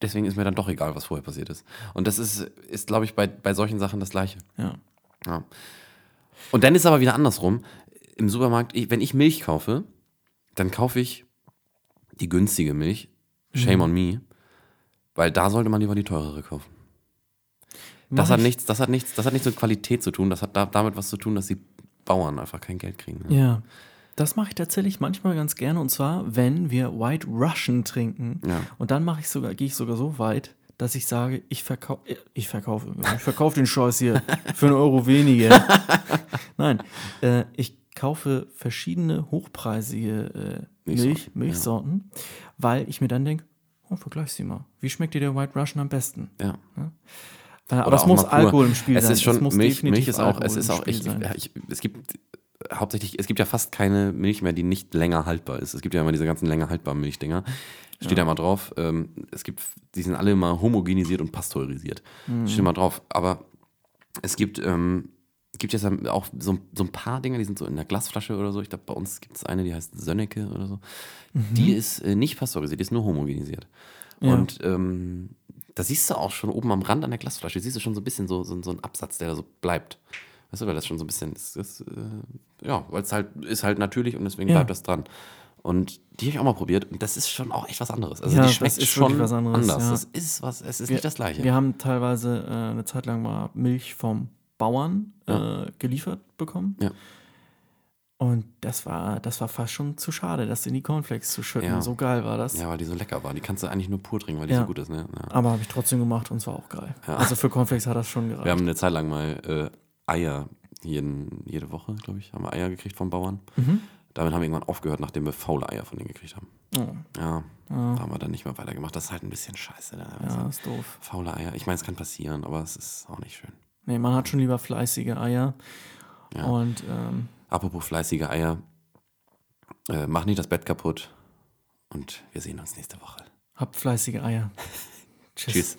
deswegen ist mir dann doch egal, was vorher passiert ist. Und das ist, ist glaube ich, bei, bei solchen Sachen das Gleiche. ja. Ja. Und dann ist aber wieder andersrum. Im Supermarkt, wenn ich Milch kaufe, dann kaufe ich die günstige Milch. Shame on me. Weil da sollte man lieber die teurere kaufen. Das Mach hat, ich- nichts, das, hat nichts, das hat nichts mit Qualität zu tun. Das hat da, damit was zu tun, dass die Bauern einfach kein Geld kriegen. Ne? Ja. Das mache ich tatsächlich manchmal ganz gerne und zwar, wenn wir White Russian trinken. Ja. Und dann mache ich sogar, gehe ich sogar so weit, dass ich sage, ich verkaufe, ich verkaufe, ich verkaufe den Scheiß hier für einen Euro weniger. Nein, äh, ich kaufe verschiedene hochpreisige äh, Milch, Milchsorten, Milchsorten, weil ich mir dann denke, oh, vergleich sie mal. Wie schmeckt dir der White Russian am besten? Ja. Äh, aber es muss. Alkohol im Spiel es sein. Ist schon, muss Milch, definitiv Milch ist auch, es Alkohol ist im auch echt, ja, ich, es gibt hauptsächlich, es gibt ja fast keine Milch mehr, die nicht länger haltbar ist. Es gibt ja immer diese ganzen länger haltbaren Milchdinger. Steht ja, mal drauf. Ähm, es gibt, die sind alle immer homogenisiert und pasteurisiert. Mhm. Steht mal drauf. Aber es gibt, ähm, gibt jetzt auch so, so ein paar Dinger, die sind so in der Glasflasche oder so. Ich glaube, bei uns gibt es eine, die heißt Sönnecke oder so. Die ist äh, nicht pasteurisiert, die ist nur homogenisiert. Mhm. Ja. Und ähm, da siehst du auch schon oben am Rand an der Glasflasche, siehst du schon so ein bisschen so, so, so einen Absatz, der da so bleibt. Weißt du, weil das schon so ein bisschen ist, ist äh, ja, weil es halt ist halt natürlich und deswegen Ja. bleibt das dran. Und die habe ich auch mal probiert und das ist schon auch echt was anderes. Also Ja, die schmeckt ist schon was anderes, anders. ja. Das ist was, es ist Wir- nicht das gleiche. Wir haben teilweise äh, eine Zeit lang mal Milch vom Bauern äh, geliefert bekommen. Ja. Und das war, das war fast schon zu schade, das in die Cornflakes zu schütten. Ja. So geil war das. ja, weil die so lecker war. Die kannst du eigentlich nur pur trinken, weil die Ja. so gut ist. Ne? Ja. Aber habe ich trotzdem gemacht und es war auch geil. Also für Cornflakes hat das schon gereicht. Wir haben eine Zeit lang mal äh, Eier jeden, jede Woche, glaube ich, haben wir Eier gekriegt vom Bauern. Mhm. Damit haben wir irgendwann aufgehört, nachdem wir faule Eier von denen gekriegt haben. Oh, Ja, haben wir dann nicht mehr weitergemacht. Das ist halt ein bisschen scheiße. Ne? Also, ja, ist doof. Faule Eier. Ich meine, es kann passieren, aber es ist auch nicht schön. Nee, man hat schon lieber fleißige Eier. Ja. Und ähm, Apropos fleißige Eier. Äh, mach nicht das Bett kaputt. Und wir sehen uns nächste Woche. habt fleißige Eier. Tschüss. Tschüss.